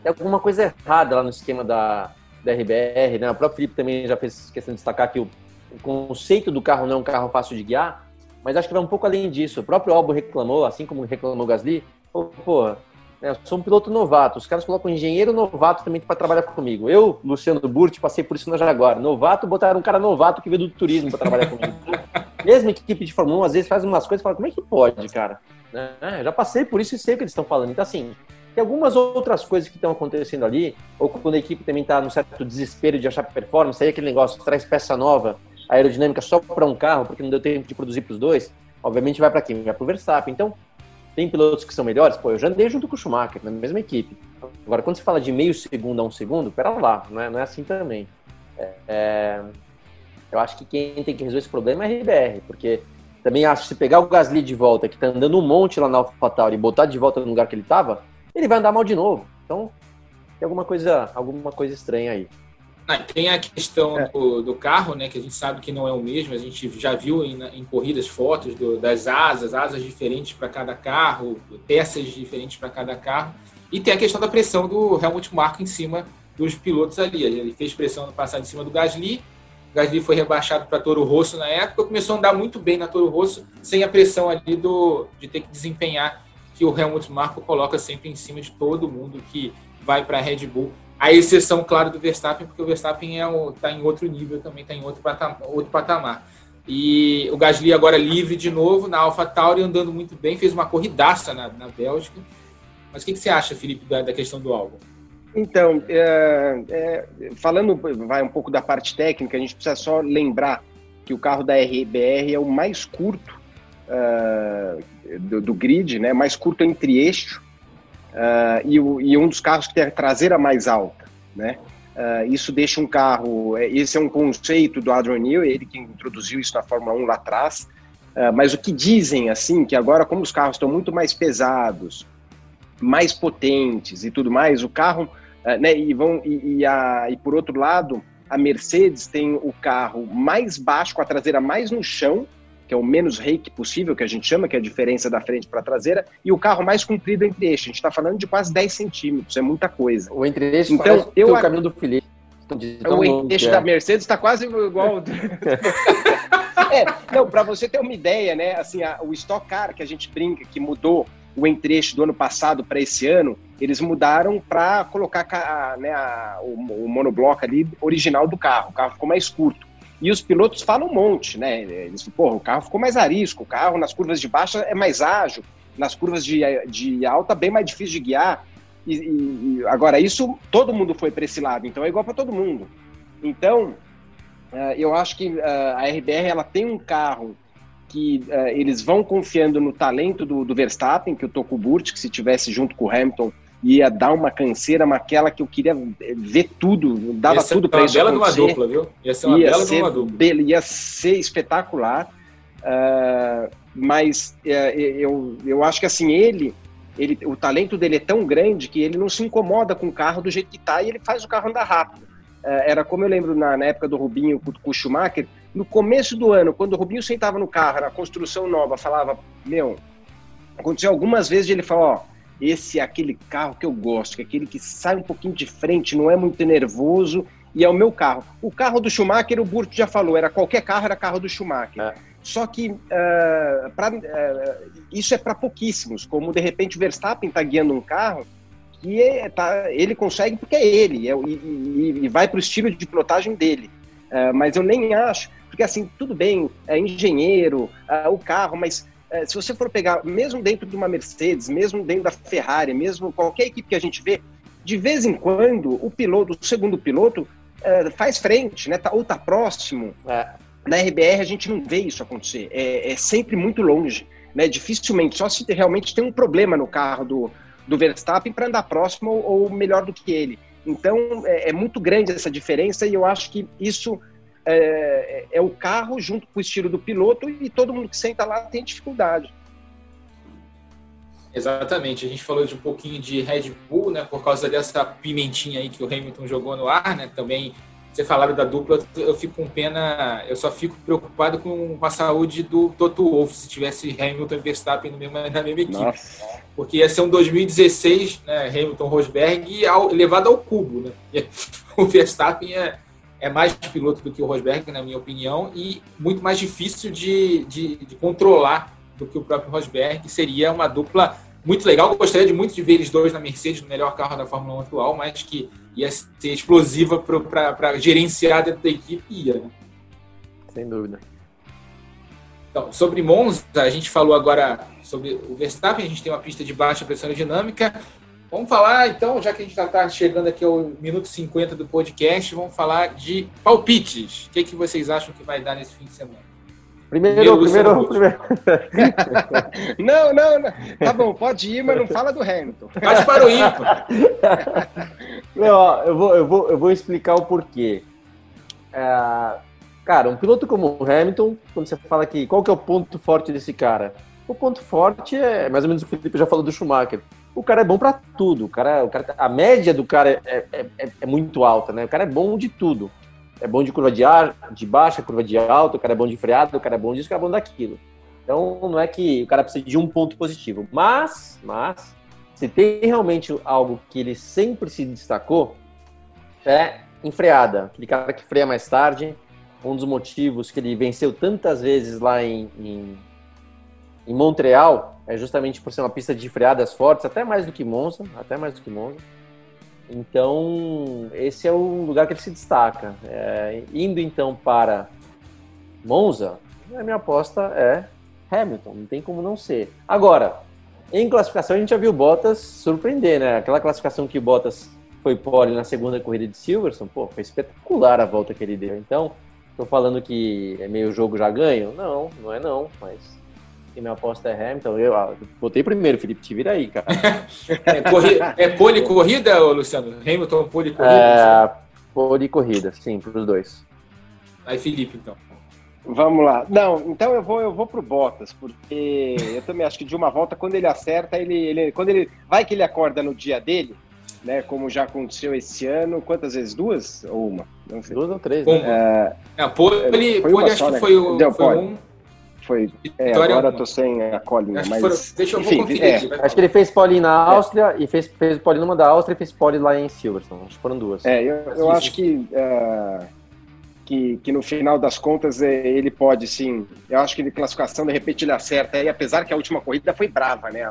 tem alguma coisa errada lá no esquema da, da RBR, né? O próprio Felipe também já fez questão de destacar que o, o conceito do carro não é um carro fácil de guiar, mas acho que vai um pouco além disso. O próprio Albon reclamou, assim como reclamou o Gasly, pô, pô né, eu sou um piloto novato, os caras colocam um engenheiro novato também para trabalhar comigo. Eu, Luciano Burti, passei por isso na Jaguar. Novato, botaram um cara novato que veio do turismo para trabalhar comigo. Mesmo equipe de Fórmula 1, às vezes faz umas coisas e fala, como é que pode, cara? Né? Já passei por isso e sei o que eles estão falando. Então, assim, Tem algumas outras coisas que estão acontecendo ali, ou quando a equipe também está num certo desespero de achar performance, aí aquele negócio traz peça nova, aerodinâmica só para um carro, porque não deu tempo de produzir para os dois, obviamente vai para quem? Vai para o Verstappen. Então, tem pilotos que são melhores, pô, eu já andei junto com o Schumacher, na mesma equipe. Agora, quando você fala de meio segundo a um segundo, pera lá, não é, não é assim também. É, é, eu acho que quem tem que resolver esse problema é a RBR, porque também acho que se pegar o Gasly de volta, que tá andando um monte lá na AlphaTauri, e botar de volta no lugar que ele tava, ele vai andar mal de novo. Então, tem alguma coisa, alguma coisa estranha aí. Ah, tem a questão é. do, do, carro, né, que a gente sabe que não é o mesmo. A gente já viu em, em corridas fotos do, das asas, asas diferentes para cada carro, peças diferentes para cada carro. E tem a questão da pressão do Helmut Marko em cima dos pilotos ali. Ele fez pressão no passado em cima do Gasly, Gasly foi rebaixado para Toro Rosso na época, começou a andar muito bem na Toro Rosso, sem a pressão ali do, de ter que desempenhar que o Helmut Marko coloca sempre em cima de todo mundo que vai para a Red Bull. A exceção, claro, do Verstappen, porque o Verstappen está é tá em outro nível também, está em outro patamar, outro patamar. E o Gasly agora livre de novo na AlphaTauri, andando muito bem, fez uma corridaça na, na Bélgica. Mas o que, que você acha, Felipe, da, da questão do álbum? Então, é, é, falando vai um pouco da parte técnica, a gente precisa só lembrar que o carro da RBR é o mais curto uh, do, do, grid, né? Mais curto entre eixo uh, e, o, e, um dos carros que tem a traseira mais alta, né? Uh, isso deixa um carro. Esse é um conceito do Adrian Newey, ele que introduziu isso na Fórmula 1 lá atrás. mas o que dizem, assim, que agora, como os carros estão muito mais pesados, mais potentes e tudo mais, o carro é, né, e, vão, e, e, a, e por outro lado, a Mercedes tem o carro mais baixo, com a traseira mais no chão, que é o menos rake possível, que a gente chama, que é a diferença da frente para a traseira, e o carro mais comprido entre eixos. A gente está falando de quase 10 centímetros, é muita coisa. O entre eixos então, eu, o caminho do Felipe. O entre eixo é. da Mercedes está quase igual. é, não, para você ter uma ideia, né? Assim, a, o Stock Car que a gente brinca que mudou o entre-eixo do ano passado para esse ano, eles mudaram para colocar a, né, a, o, o, monobloco ali original do carro. O carro ficou mais curto. E os pilotos falam um monte, né? Eles falam, o carro ficou mais arisco, o carro nas curvas de baixa é mais ágil, nas curvas de, de alta bem mais difícil de guiar. E, e agora, isso todo mundo foi para esse lado, então é igual para todo mundo. Então, uh, eu acho que uh, a RBR ela tem um carro que uh, eles vão confiando no talento do, do Verstappen, que o Tokuburt, que se tivesse junto com o Hamilton, ia dar uma canseira, mas aquela que eu queria ver tudo, dava ia tudo para isso bela acontecer. Numa dupla, viu? Ia ser uma ia bela ser numa dupla. Ia ser espetacular, uh, mas uh, eu, eu acho que assim, ele, ele, o talento dele é tão grande que ele não se incomoda com o carro do jeito que está e ele faz o carro andar rápido. Uh, era como eu lembro na, na época do Rubinho com o Schumacher, no começo do ano, quando o Rubinho sentava no carro, na construção nova, falava, meu, aconteceu algumas vezes de ele falar, ó, esse é aquele carro que eu gosto, que é aquele que sai um pouquinho de frente, não é muito nervoso, e é o meu carro. O carro do Schumacher, o Burto já falou, era qualquer carro, era carro do Schumacher. É. Só que uh, pra, uh, isso é para pouquíssimos, como de repente o Verstappen está guiando um carro que é, tá, ele consegue porque é ele, é, e, e, e vai para o estilo de pilotagem dele. Uh, mas eu nem acho porque assim, tudo bem, é engenheiro, o carro, mas se você for pegar, mesmo dentro de uma Mercedes, mesmo dentro da Ferrari, mesmo qualquer equipe que a gente vê, de vez em quando o piloto, o segundo piloto, é, faz frente, né? Tá, ou tá próximo. É. Na RBR a gente não vê isso acontecer. É, é, sempre muito longe, né? Dificilmente, só se realmente tem um problema no carro do, do Verstappen para andar próximo ou, ou, melhor do que ele. Então é, é, muito grande essa diferença e eu acho que isso é, é, o carro junto com o estilo do piloto e todo mundo que senta lá tem dificuldade. Exatamente, a gente falou de um pouquinho de Red Bull, né, por causa dessa pimentinha aí que o Hamilton jogou no ar, né, também você falaram da dupla, eu fico com pena, eu só fico preocupado com a saúde do Toto Wolff se tivesse Hamilton e Verstappen no mesmo, na mesma equipe. Nossa. Porque ia ser um 2016, né, Hamilton Rosberg ao, levado ao cubo, né? O Verstappen é, é mais piloto do que o Rosberg, na minha opinião, e muito mais difícil de, de, de controlar do que o próprio Rosberg. Seria uma dupla muito legal. Eu gostaria de muito de ver eles dois na Mercedes, no melhor carro da Fórmula 1 atual, mas que ia ser explosiva para gerenciar dentro da equipe. Ia, né? Sem dúvida. Então, sobre Monza, a gente falou agora sobre o Verstappen, a gente tem uma pista de baixa pressão aerodinâmica, Vamos falar, então, já que a gente já está chegando aqui ao minuto 50 do podcast, vamos falar de palpites. O que, que vocês acham que vai dar nesse fim de semana? Primeiro, primeiro, primeiro. não, não, não. Tá bom, pode ir, mas não fala do Hamilton. Mas para o ímpar. Não, ó, eu, vou, eu, vou, eu vou explicar o porquê. É, cara, um piloto como o Hamilton, quando você fala que qual que é o ponto forte desse cara? O ponto forte é mais ou menos o que o Felipe já falou do Schumacher o cara é bom para tudo. O cara, o cara, a média do cara é, é, é, é, muito alta, né? O cara é bom de tudo. É bom de curva de ar, de baixa, curva de alta, o cara é bom de freada, o cara é bom disso, o cara é bom daquilo. Então não é que o cara precisa de um ponto positivo. Mas, mas, se tem realmente algo que ele sempre se destacou, é em. Aquele cara que freia mais tarde, um dos motivos que ele venceu tantas vezes lá em, em, em Montreal, é justamente por ser uma pista de freadas fortes, até mais do que Monza, até mais do que Monza. Então, esse é o lugar que ele se destaca. É, indo então para Monza, a minha aposta é Hamilton, não tem como não ser. Agora, em classificação a gente já viu Bottas surpreender, né? Aquela classificação que Bottas foi pole na segunda corrida de Silverstone, pô, foi espetacular a volta que ele deu. Então, tô falando que é meio jogo já ganho? Não, não é não, mas e minha aposta é Hamilton. Eu, ah, botei primeiro, Felipe, te vira aí, cara. é, corri... é pole corrida, Luciano? Hamilton pole corrida? É, pole corrida, sim, para os dois. Aí, Felipe, então. Vamos lá. Não, então eu vou eu vou pro Bottas, porque eu também acho que de uma volta quando ele acerta, ele, ele quando ele vai que ele acorda no dia dele, né, como já aconteceu esse ano, quantas vezes duas ou uma? Não sei. Duas ou três. Né? É, é, pole, pole acho que né? foi, o, foi um foi. É, agora eu tô sem a colinha, mas. Foram, deixa eu enfim, conferir é. aqui, Acho que ele fez pole na Áustria é. e fez, fez pole numa da Áustria e fez pole lá em Silverstone. Acho que foram duas. É, eu, eu acho que, uh, que, que no final das contas é, ele pode sim. Eu acho que de classificação, de repente, ele acerta. E apesar que a última corrida foi brava, né?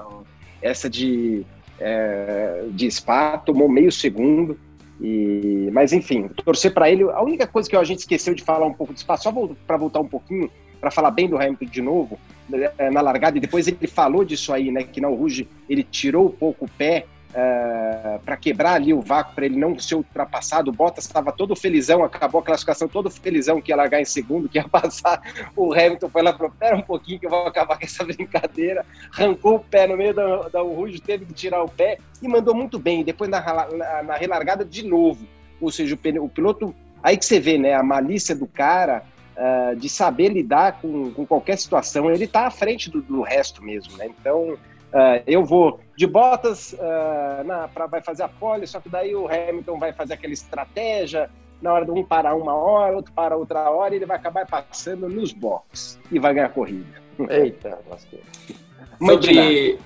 Essa de, é, de Spa tomou meio segundo. E, mas enfim, torcer para ele. A única coisa que a gente esqueceu de falar um pouco de Spa, só para voltar um pouquinho, para falar bem do Hamilton de novo, eh, na largada, e depois ele falou disso aí, né, que não, o Ruge, ele tirou um pouco o pé eh, para quebrar ali o vácuo, para ele não ser ultrapassado. O Bottas estava todo felizão, acabou a classificação todo felizão que ia largar em segundo, que ia passar. O Hamilton foi lá, falou, pera um pouquinho que eu vou acabar com essa brincadeira. Arrancou o pé no meio da, da Ruge, teve que tirar o pé e mandou muito bem. Depois na, na, na relargada de novo. Ou seja, o, o piloto Aí que você vê, né, a malícia do cara, uh, de saber lidar com, com qualquer situação. Ele está à frente do, do, resto mesmo, né? Então, uh, eu vou de Bottas, uh, na, pra, vai fazer a pole, só que daí o Hamilton vai fazer aquela estratégia, na hora de um parar uma hora, outro para outra hora, e ele vai acabar passando nos boxes e vai ganhar a corrida. Eita, lasqueira. Sobre...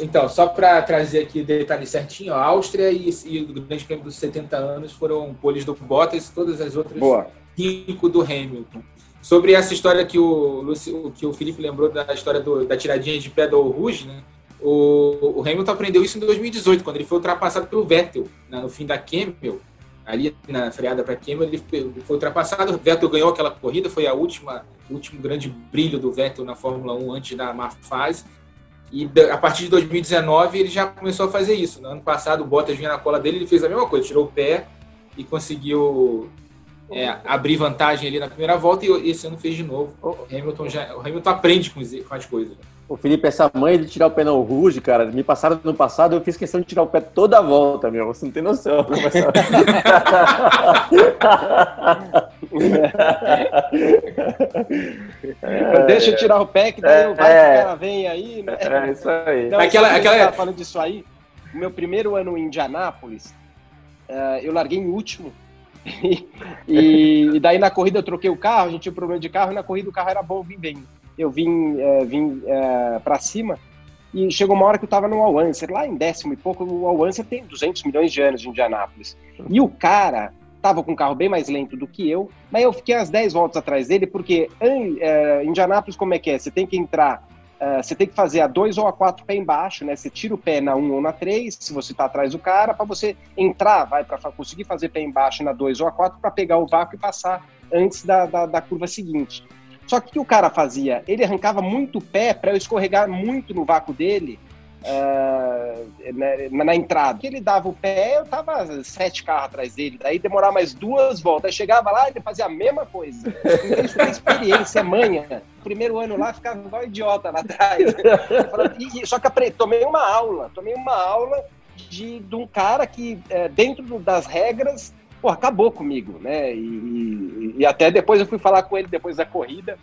Então, só para trazer aqui o detalhe certinho, a Áustria e, e, o Grande Prêmio dos 70 anos foram poles do Bottas, todas as outras Boa rico do Hamilton. Sobre essa história que o, que o Felipe lembrou da história do, da tiradinha de pé do Rouge, né? O, o, Hamilton aprendeu isso em 2018, quando ele foi ultrapassado pelo Vettel, né? no fim da Campbell, ali na freada para Campbell, ele foi ultrapassado. O Vettel ganhou aquela corrida, foi a última, último grande brilho do Vettel na Fórmula 1 antes da má fase. E a partir de 2019 ele já começou a fazer isso. No ano passado o Bottas vinha na cola dele, ele fez a mesma coisa, tirou o pé e conseguiu é, abrir vantagem ali na primeira volta e esse ano fez de novo. O Hamilton, já, o Hamilton aprende com, com as coisas. O Felipe, essa mãe de tirar o pé no Rouge, cara, me passaram no passado, eu fiz questão de tirar o pé toda a volta, meu. Você não tem noção. é, Deixa eu tirar o pé, que daí é, o cara vem aí, né? É, isso aí. Não, aquela, aquela... falando disso aí, o meu primeiro ano em Indianápolis, uh, eu larguei em último e, e, daí na corrida eu troquei o carro, a gente tinha um problema de carro, e na corrida o carro era bom, vim bem. Eu vim, é, vim é, para cima e chegou uma hora que eu tava no Alwancer, lá em décimo e pouco, o Alwancer tem 200 milhões de anos de Indianápolis. E o cara tava com um carro bem mais lento do que eu, mas eu fiquei as 10 voltas atrás dele, porque em é, Indianápolis como é que é? Você tem que entrar Uh, você tem que fazer a dois ou a quatro pé embaixo, né? Você tira o pé na um ou na três, se você está atrás do cara, para você entrar, vai para conseguir fazer pé embaixo na dois ou a quatro para pegar o vácuo e passar antes da, da, da curva seguinte. Só que o que o cara fazia? Ele arrancava muito pé para eu escorregar muito no vácuo dele uh, na, na, entrada. Ele dava o pé, eu tava sete carros atrás dele. Daí demorar mais duas voltas. Aí chegava lá, ele fazia a mesma coisa. Isso é experiência, manha. Primeiro ano lá, ficava igual idiota lá atrás. E, só que tomei uma aula, tomei uma aula de, de um cara que, é, dentro das regras, pô, acabou comigo, né? E, e, e, até depois eu fui falar com ele depois da corrida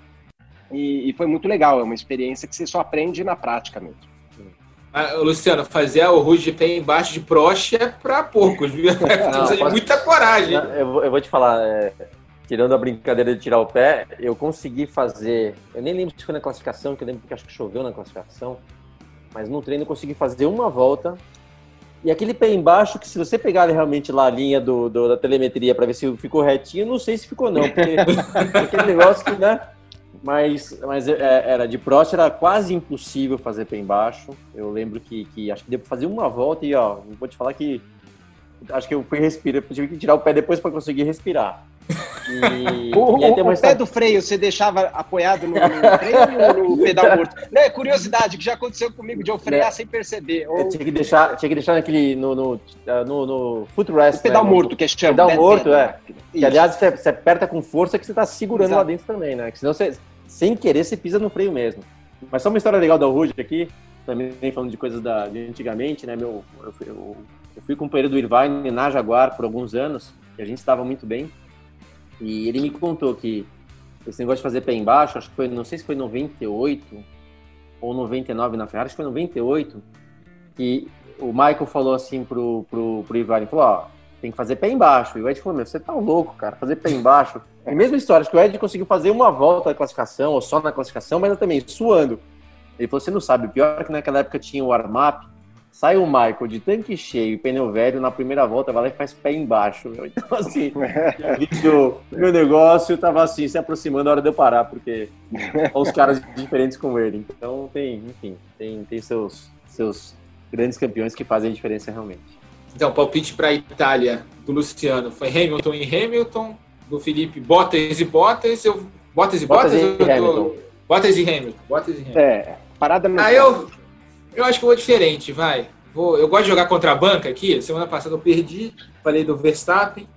e, e, foi muito legal. É uma experiência que você só aprende na prática mesmo. Ah, Luciano, fazer o Rude de pé embaixo de proche é para poucos, viu? Precisa de muita coragem. Eu vou, eu vou te falar, é, tirando a brincadeira de tirar o pé, eu consegui fazer. Eu nem lembro se foi na classificação, que eu lembro que acho que choveu na classificação, mas no treino eu consegui fazer uma volta e aquele pé embaixo, que se você pegar realmente lá a linha do, do da telemetria para ver se ficou retinho, não sei se ficou não, porque aquele negócio que, né? Mas, mas é, era de próximo, era quase impossível fazer pé embaixo. Eu lembro que, que acho que para fazer uma volta e, ó, vou te falar que acho que eu fui respirar, tive que tirar o pé depois para conseguir respirar. E, o, e o, pé do freio você deixava apoiado no, no freio ou no pedal morto? Né, curiosidade, que já aconteceu comigo de eu frear é. sem perceber. Ou... Tinha que deixar, tinha que deixar naquele no, no, no, no footrest. O pedal né? morto, que é chama. Pedal morto, é. Que, aliás, você, você, aperta com força que você está segurando Exato. lá dentro também, né? Que senão você, sem querer, você pisa no freio mesmo. Mas só uma história legal da Rude aqui, também falando de coisas da, de antigamente, né? Meu, eu, eu, eu fui companheiro do Irvine na Jaguar por alguns anos, e a gente estava muito bem. E ele me contou que esse negócio de fazer pé embaixo, acho que foi, não sei se foi 98 ou 99 na Ferrari, acho que foi 98, que o Michael falou assim pro, pro, pro Ivan, falou, ó, tem que fazer pé embaixo. E o Ed falou, meu, você tá louco, cara, fazer pé embaixo. E mesma história, acho que o Ed conseguiu fazer uma volta na classificação, ou só na classificação, mas também suando. Ele falou, você não sabe, o pior é que naquela época tinha o warm-up, Sai o Michael de tanque cheio, pneu velho, na primeira volta vai lá e faz pé embaixo. Meu. Então, assim, vídeo, meu negócio tava assim, se aproximando a hora de eu parar, porque os caras diferentes com ele. Então, tem, enfim, tem, tem seus, seus grandes campeões que fazem a diferença realmente. Então, palpite para a Itália do Luciano foi Hamilton e Hamilton, do Felipe Bottas e Bottas, eu Bottas e Bottas, Bottas, e, eu Hamilton. Bottas e Hamilton. Bottas e Hamilton. É, parada no. Aí ah, eu eu acho que eu vou diferente, vai. Vou, eu gosto de jogar contra a banca aqui. Semana passada eu perdi, falei do Verstappen,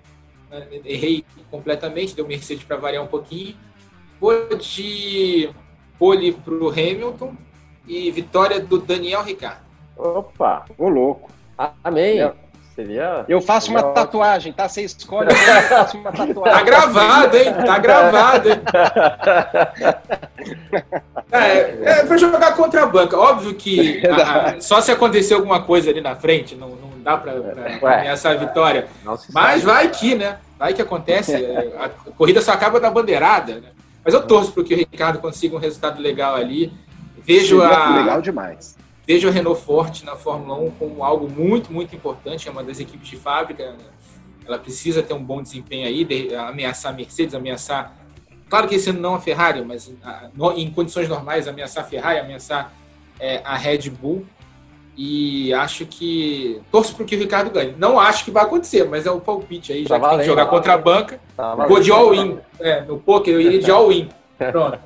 né, errei completamente, deu Mercedes para variar um pouquinho. Vou de pole para o Hamilton e vitória do Daniel Ricardo. Opa, ô louco. Amém. Seria. Eu faço uma tatuagem, tá? Você escolhe, eu faço uma tatuagem. Tá gravado, hein? Tá gravado, hein? É, é pra jogar contra a banca. Óbvio que a, a, só se acontecer alguma coisa ali na frente, não, não dá pra, pra ameaçar a vitória. Mas vai que, né? Vai que acontece. É, a corrida só acaba na bandeirada, né? Mas eu torço para que o Ricardo consiga um resultado legal ali. Vejo Seria a. Legal demais vejo a Renault Forte na Fórmula 1 como algo muito, muito importante, é uma das equipes de fábrica, ela precisa ter um bom desempenho aí, de, ameaçar a Mercedes, ameaçar, claro que esse ano não a Ferrari, mas a, no, em condições normais, ameaçar a Ferrari, ameaçar é, a Red Bull, e acho que torço para que o Ricardo ganhe. Não acho que vai acontecer, mas é o palpite aí, já tá que valendo, tem que jogar tá contra a banca, tá vou de all-in, é, no poker eu iria de all-in, pronto.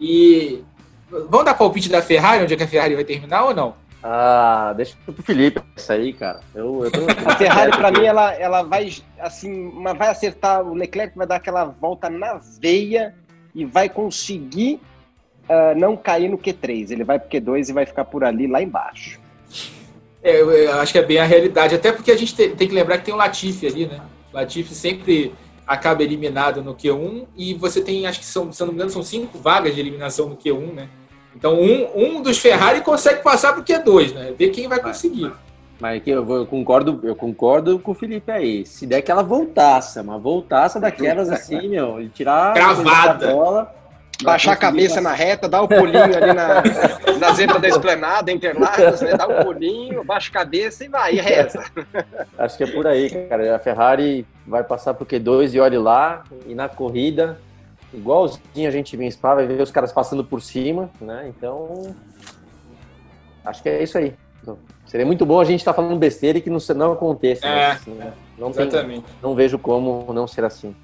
E Vamos dar palpite da Ferrari, onde é que a Ferrari vai terminar ou não? Ah, deixa pro Felipe isso aí, cara. Eu, eu tô... a Ferrari, para mim, ela, ela vai assim, vai acertar. O Leclerc vai dar aquela volta na veia e vai conseguir uh, não cair no Q3. Ele vai pro Q2 e vai ficar por ali, lá embaixo. É, eu, eu acho que é bem a realidade. Até porque a gente tem, tem que lembrar que tem o Latifi ali, né? O Latifi sempre acaba eliminado no Q1 e você tem, acho que são, se não me engano, são cinco vagas de eliminação no Q1, né? Então um, um dos Ferrari consegue passar para o Q2, né? Ver quem vai conseguir. Mas eu, eu, concordo, eu concordo com o Felipe aí. Se der aquela voltaça, uma voltaça daquelas assim, meu, e tirar Cravada. a bola. Baixar a cabeça na reta, dar o um pulinho ali na, na zebra da esplanada, Interlagos, né? Dá um pulinho, baixa a cabeça e vai, e reza. Acho que é por aí, cara. A Ferrari vai passar pro Q2 e olhe lá, e na corrida, igualzinho a gente vê em Spa, vai ver os caras passando por cima, né? Então, acho que é isso aí. Seria muito bom a gente estar tá falando besteira e que não, não aconteça. Né? É, assim, né? não, tem, não vejo como não ser assim.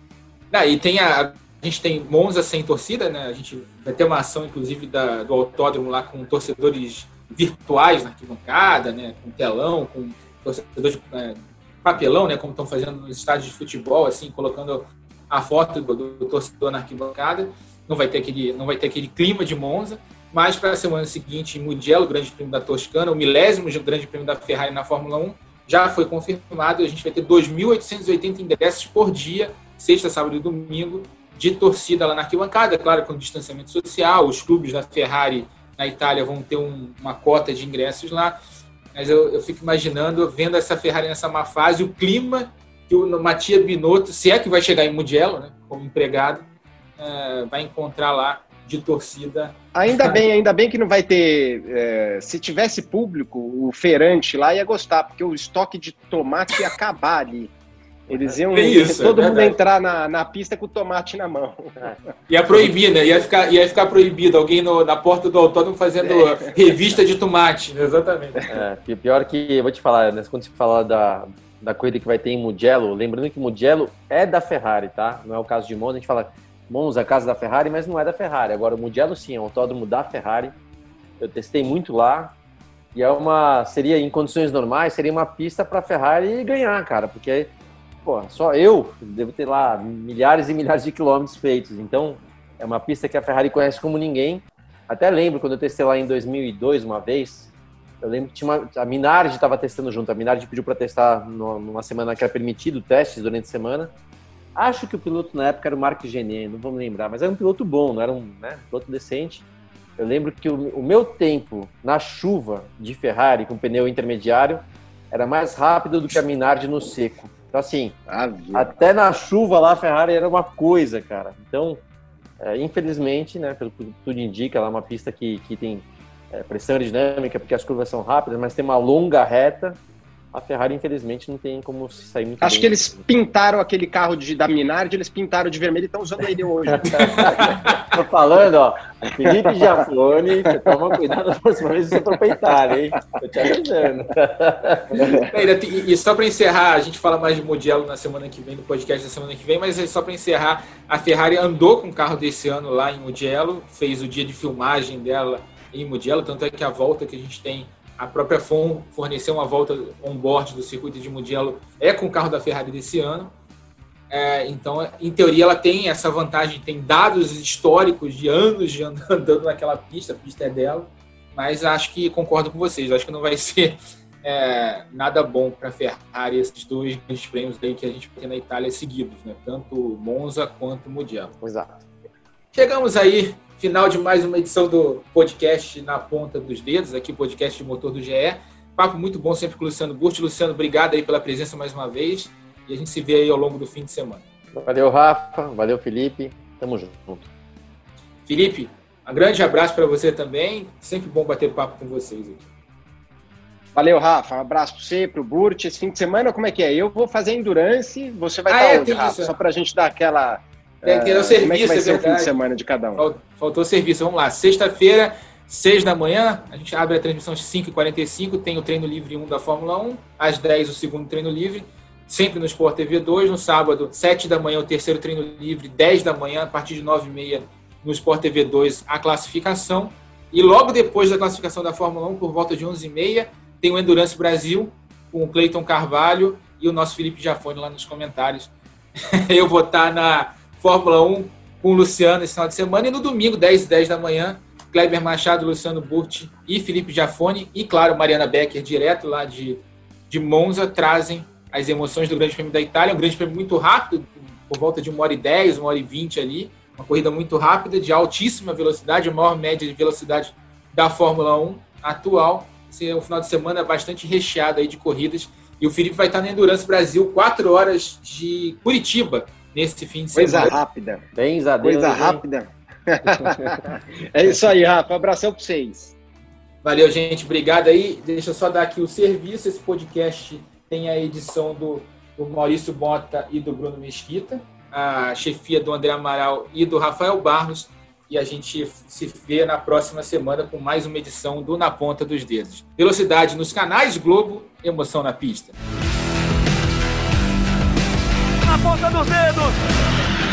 Ah, e tem a, a gente tem Monza sem torcida, né? A gente vai ter uma ação, inclusive, da, do autódromo lá com torcedores virtuais na arquibancada, né, com telão, com torcedor de é, papelão, né, como estão fazendo nos estádios de futebol, assim, colocando a foto do, do, torcedor na arquibancada. Não vai ter aquele, não vai ter aquele clima de Monza. Mas para a semana seguinte, Mugello, Grande Prêmio da Toscana, o milésimo Grande Prêmio da Ferrari na Fórmula 1, já foi confirmado. A gente vai ter 2.880 ingressos por dia, sexta, sábado e domingo, de torcida lá na arquibancada, claro, com distanciamento social. Os clubes da Ferrari na Itália vão ter um, uma cota de ingressos lá. Mas eu, eu, fico imaginando, vendo essa Ferrari nessa má fase, o clima que o Matia Binotto, se é que vai chegar em Mugello, né, como empregado, é, vai encontrar lá de torcida. Ainda bem, ainda bem que não vai ter. É, se tivesse público, o feirante lá ia gostar, porque o estoque de tomate ia acabar ali. Eles iam isso, todo é mundo entrar na, na pista com o tomate na mão. É. Ia proibir, né? Ia ficar, ia ficar proibido alguém no, na porta do autódromo fazendo é. revista de tomate. Exatamente. É, pior que, eu vou te falar, né, quando você fala da, da corrida que vai ter em Mugello, lembrando que Mugello é da Ferrari, tá? Não é o caso de Monza, a gente fala Monza, a casa da Ferrari, mas não é da Ferrari. Agora, o Mugello sim, é um autódromo da Ferrari. Eu testei muito lá. E é uma. Seria, em condições normais, seria uma pista para a Ferrari ganhar, cara. Porque, pô, só eu devo ter lá milhares e milhares de quilômetros feitos. Então, é uma pista que a Ferrari conhece como ninguém. Até lembro quando eu testei lá em 2002, uma vez. Eu lembro que tinha uma, a Minardi estava testando junto. A Minardi pediu para testar numa semana que era permitido testes durante a semana. Acho que o piloto na época era o Mark Genet, não me lembrar, mas era um piloto bom, não era um né, piloto decente. Eu lembro que o, o, meu tempo na chuva de Ferrari com pneu intermediário era mais rápido do que a Minardi no seco. Então, assim, ah, até na chuva lá a Ferrari era uma coisa, cara. Então, é, infelizmente, né, pelo que tudo indica, ela é uma pista que, que tem é, pressão aerodinâmica, porque as curvas são rápidas, mas tem uma longa reta a Ferrari, infelizmente, não tem como sair muito Acho bem. que eles pintaram aquele carro de, da Minardi, eles pintaram de vermelho e estão usando ele hoje. Tô falando, ó. Felipe Giafone, toma cuidado da próxima vez que você for peitar, hein? Tô te avisando. e só para encerrar, a gente fala mais de Mugello na semana que vem, no podcast da semana que vem, mas só para encerrar, a Ferrari andou com o carro desse ano lá em Mugello, fez o dia de filmagem dela em Mugello, tanto é que a volta que a gente tem a própria FOM forneceu uma volta on-board do circuito de Mugello é com o carro da Ferrari desse ano. É, então, em teoria, ela tem essa vantagem, tem dados históricos de anos de andando naquela pista, a pista é dela, mas acho que concordo com vocês, acho que não vai ser é, nada bom para a Ferrari esses dois grandes prêmios aí que a gente tem na Itália seguidos, né? tanto Monza quanto Mugello. Exato. Chegamos aí Final de mais uma edição do podcast Na Ponta dos Dedos, aqui podcast de motor do GE. Papo muito bom sempre com o Luciano Burti. Luciano, obrigado aí pela presença mais uma vez. E a gente se vê aí ao longo do fim de semana. Valeu, Rafa. Valeu, Felipe. Tamo junto. Felipe, um grande abraço para você também. Sempre bom bater papo com vocês aqui. Valeu, Rafa. Um abraço para você, para o Burt. Esse fim de semana, como é que é? Eu vou fazer endurance, você vai ah, estar é, onde, Rafa? Isso, é. Só para a gente dar aquela tem que ter o serviço, como é que vai é ser o fim de semana de cada um? Faltou serviço. Vamos lá. Sexta-feira, 6 da manhã, a gente abre a transmissão às 5h45, tem o treino livre 1 da Fórmula 1, às 10 o segundo treino livre, sempre no Sport TV 2. No sábado, 7 da manhã, o terceiro treino livre, 10 da manhã, a partir de 9h30 no Sport TV 2, a classificação. E logo depois da classificação da Fórmula 1, por volta de 11h30, tem o Endurance Brasil, com o Cleiton Carvalho e o nosso Felipe Jafone lá nos comentários. Eu vou estar na Fórmula 1 com o Luciano esse final de semana. E no domingo, 10 e 10 da manhã, Kleber Machado, Luciano Burti e Felipe Jafone, e claro, Mariana Becker, direto lá de, de Monza, trazem as emoções do Grande Prêmio da Itália. Um grande prêmio muito rápido, por volta de 1 hora e 10, 1 hora e 20 ali. Uma corrida muito rápida, de altíssima velocidade, a maior média de velocidade da Fórmula 1 atual. Esse é um final de semana bastante recheado aí de corridas. E o Felipe vai estar no Endurance Brasil, 4 horas de Curitiba, nesse fim de semana. Coisa rápida. Bem Coisa rápida. é isso aí, Rafa. Abração para vocês. Valeu, gente. Obrigado aí. Deixa eu só dar aqui o serviço. Esse podcast tem a edição do, do Maurício Bota e do Bruno Mesquita, a chefia do André Amaral e do Rafael Barros. E a gente se vê na próxima semana com mais uma edição do Na Ponta dos Dedos. Velocidade nos canais Globo, emoção na pista ponta dos dedos.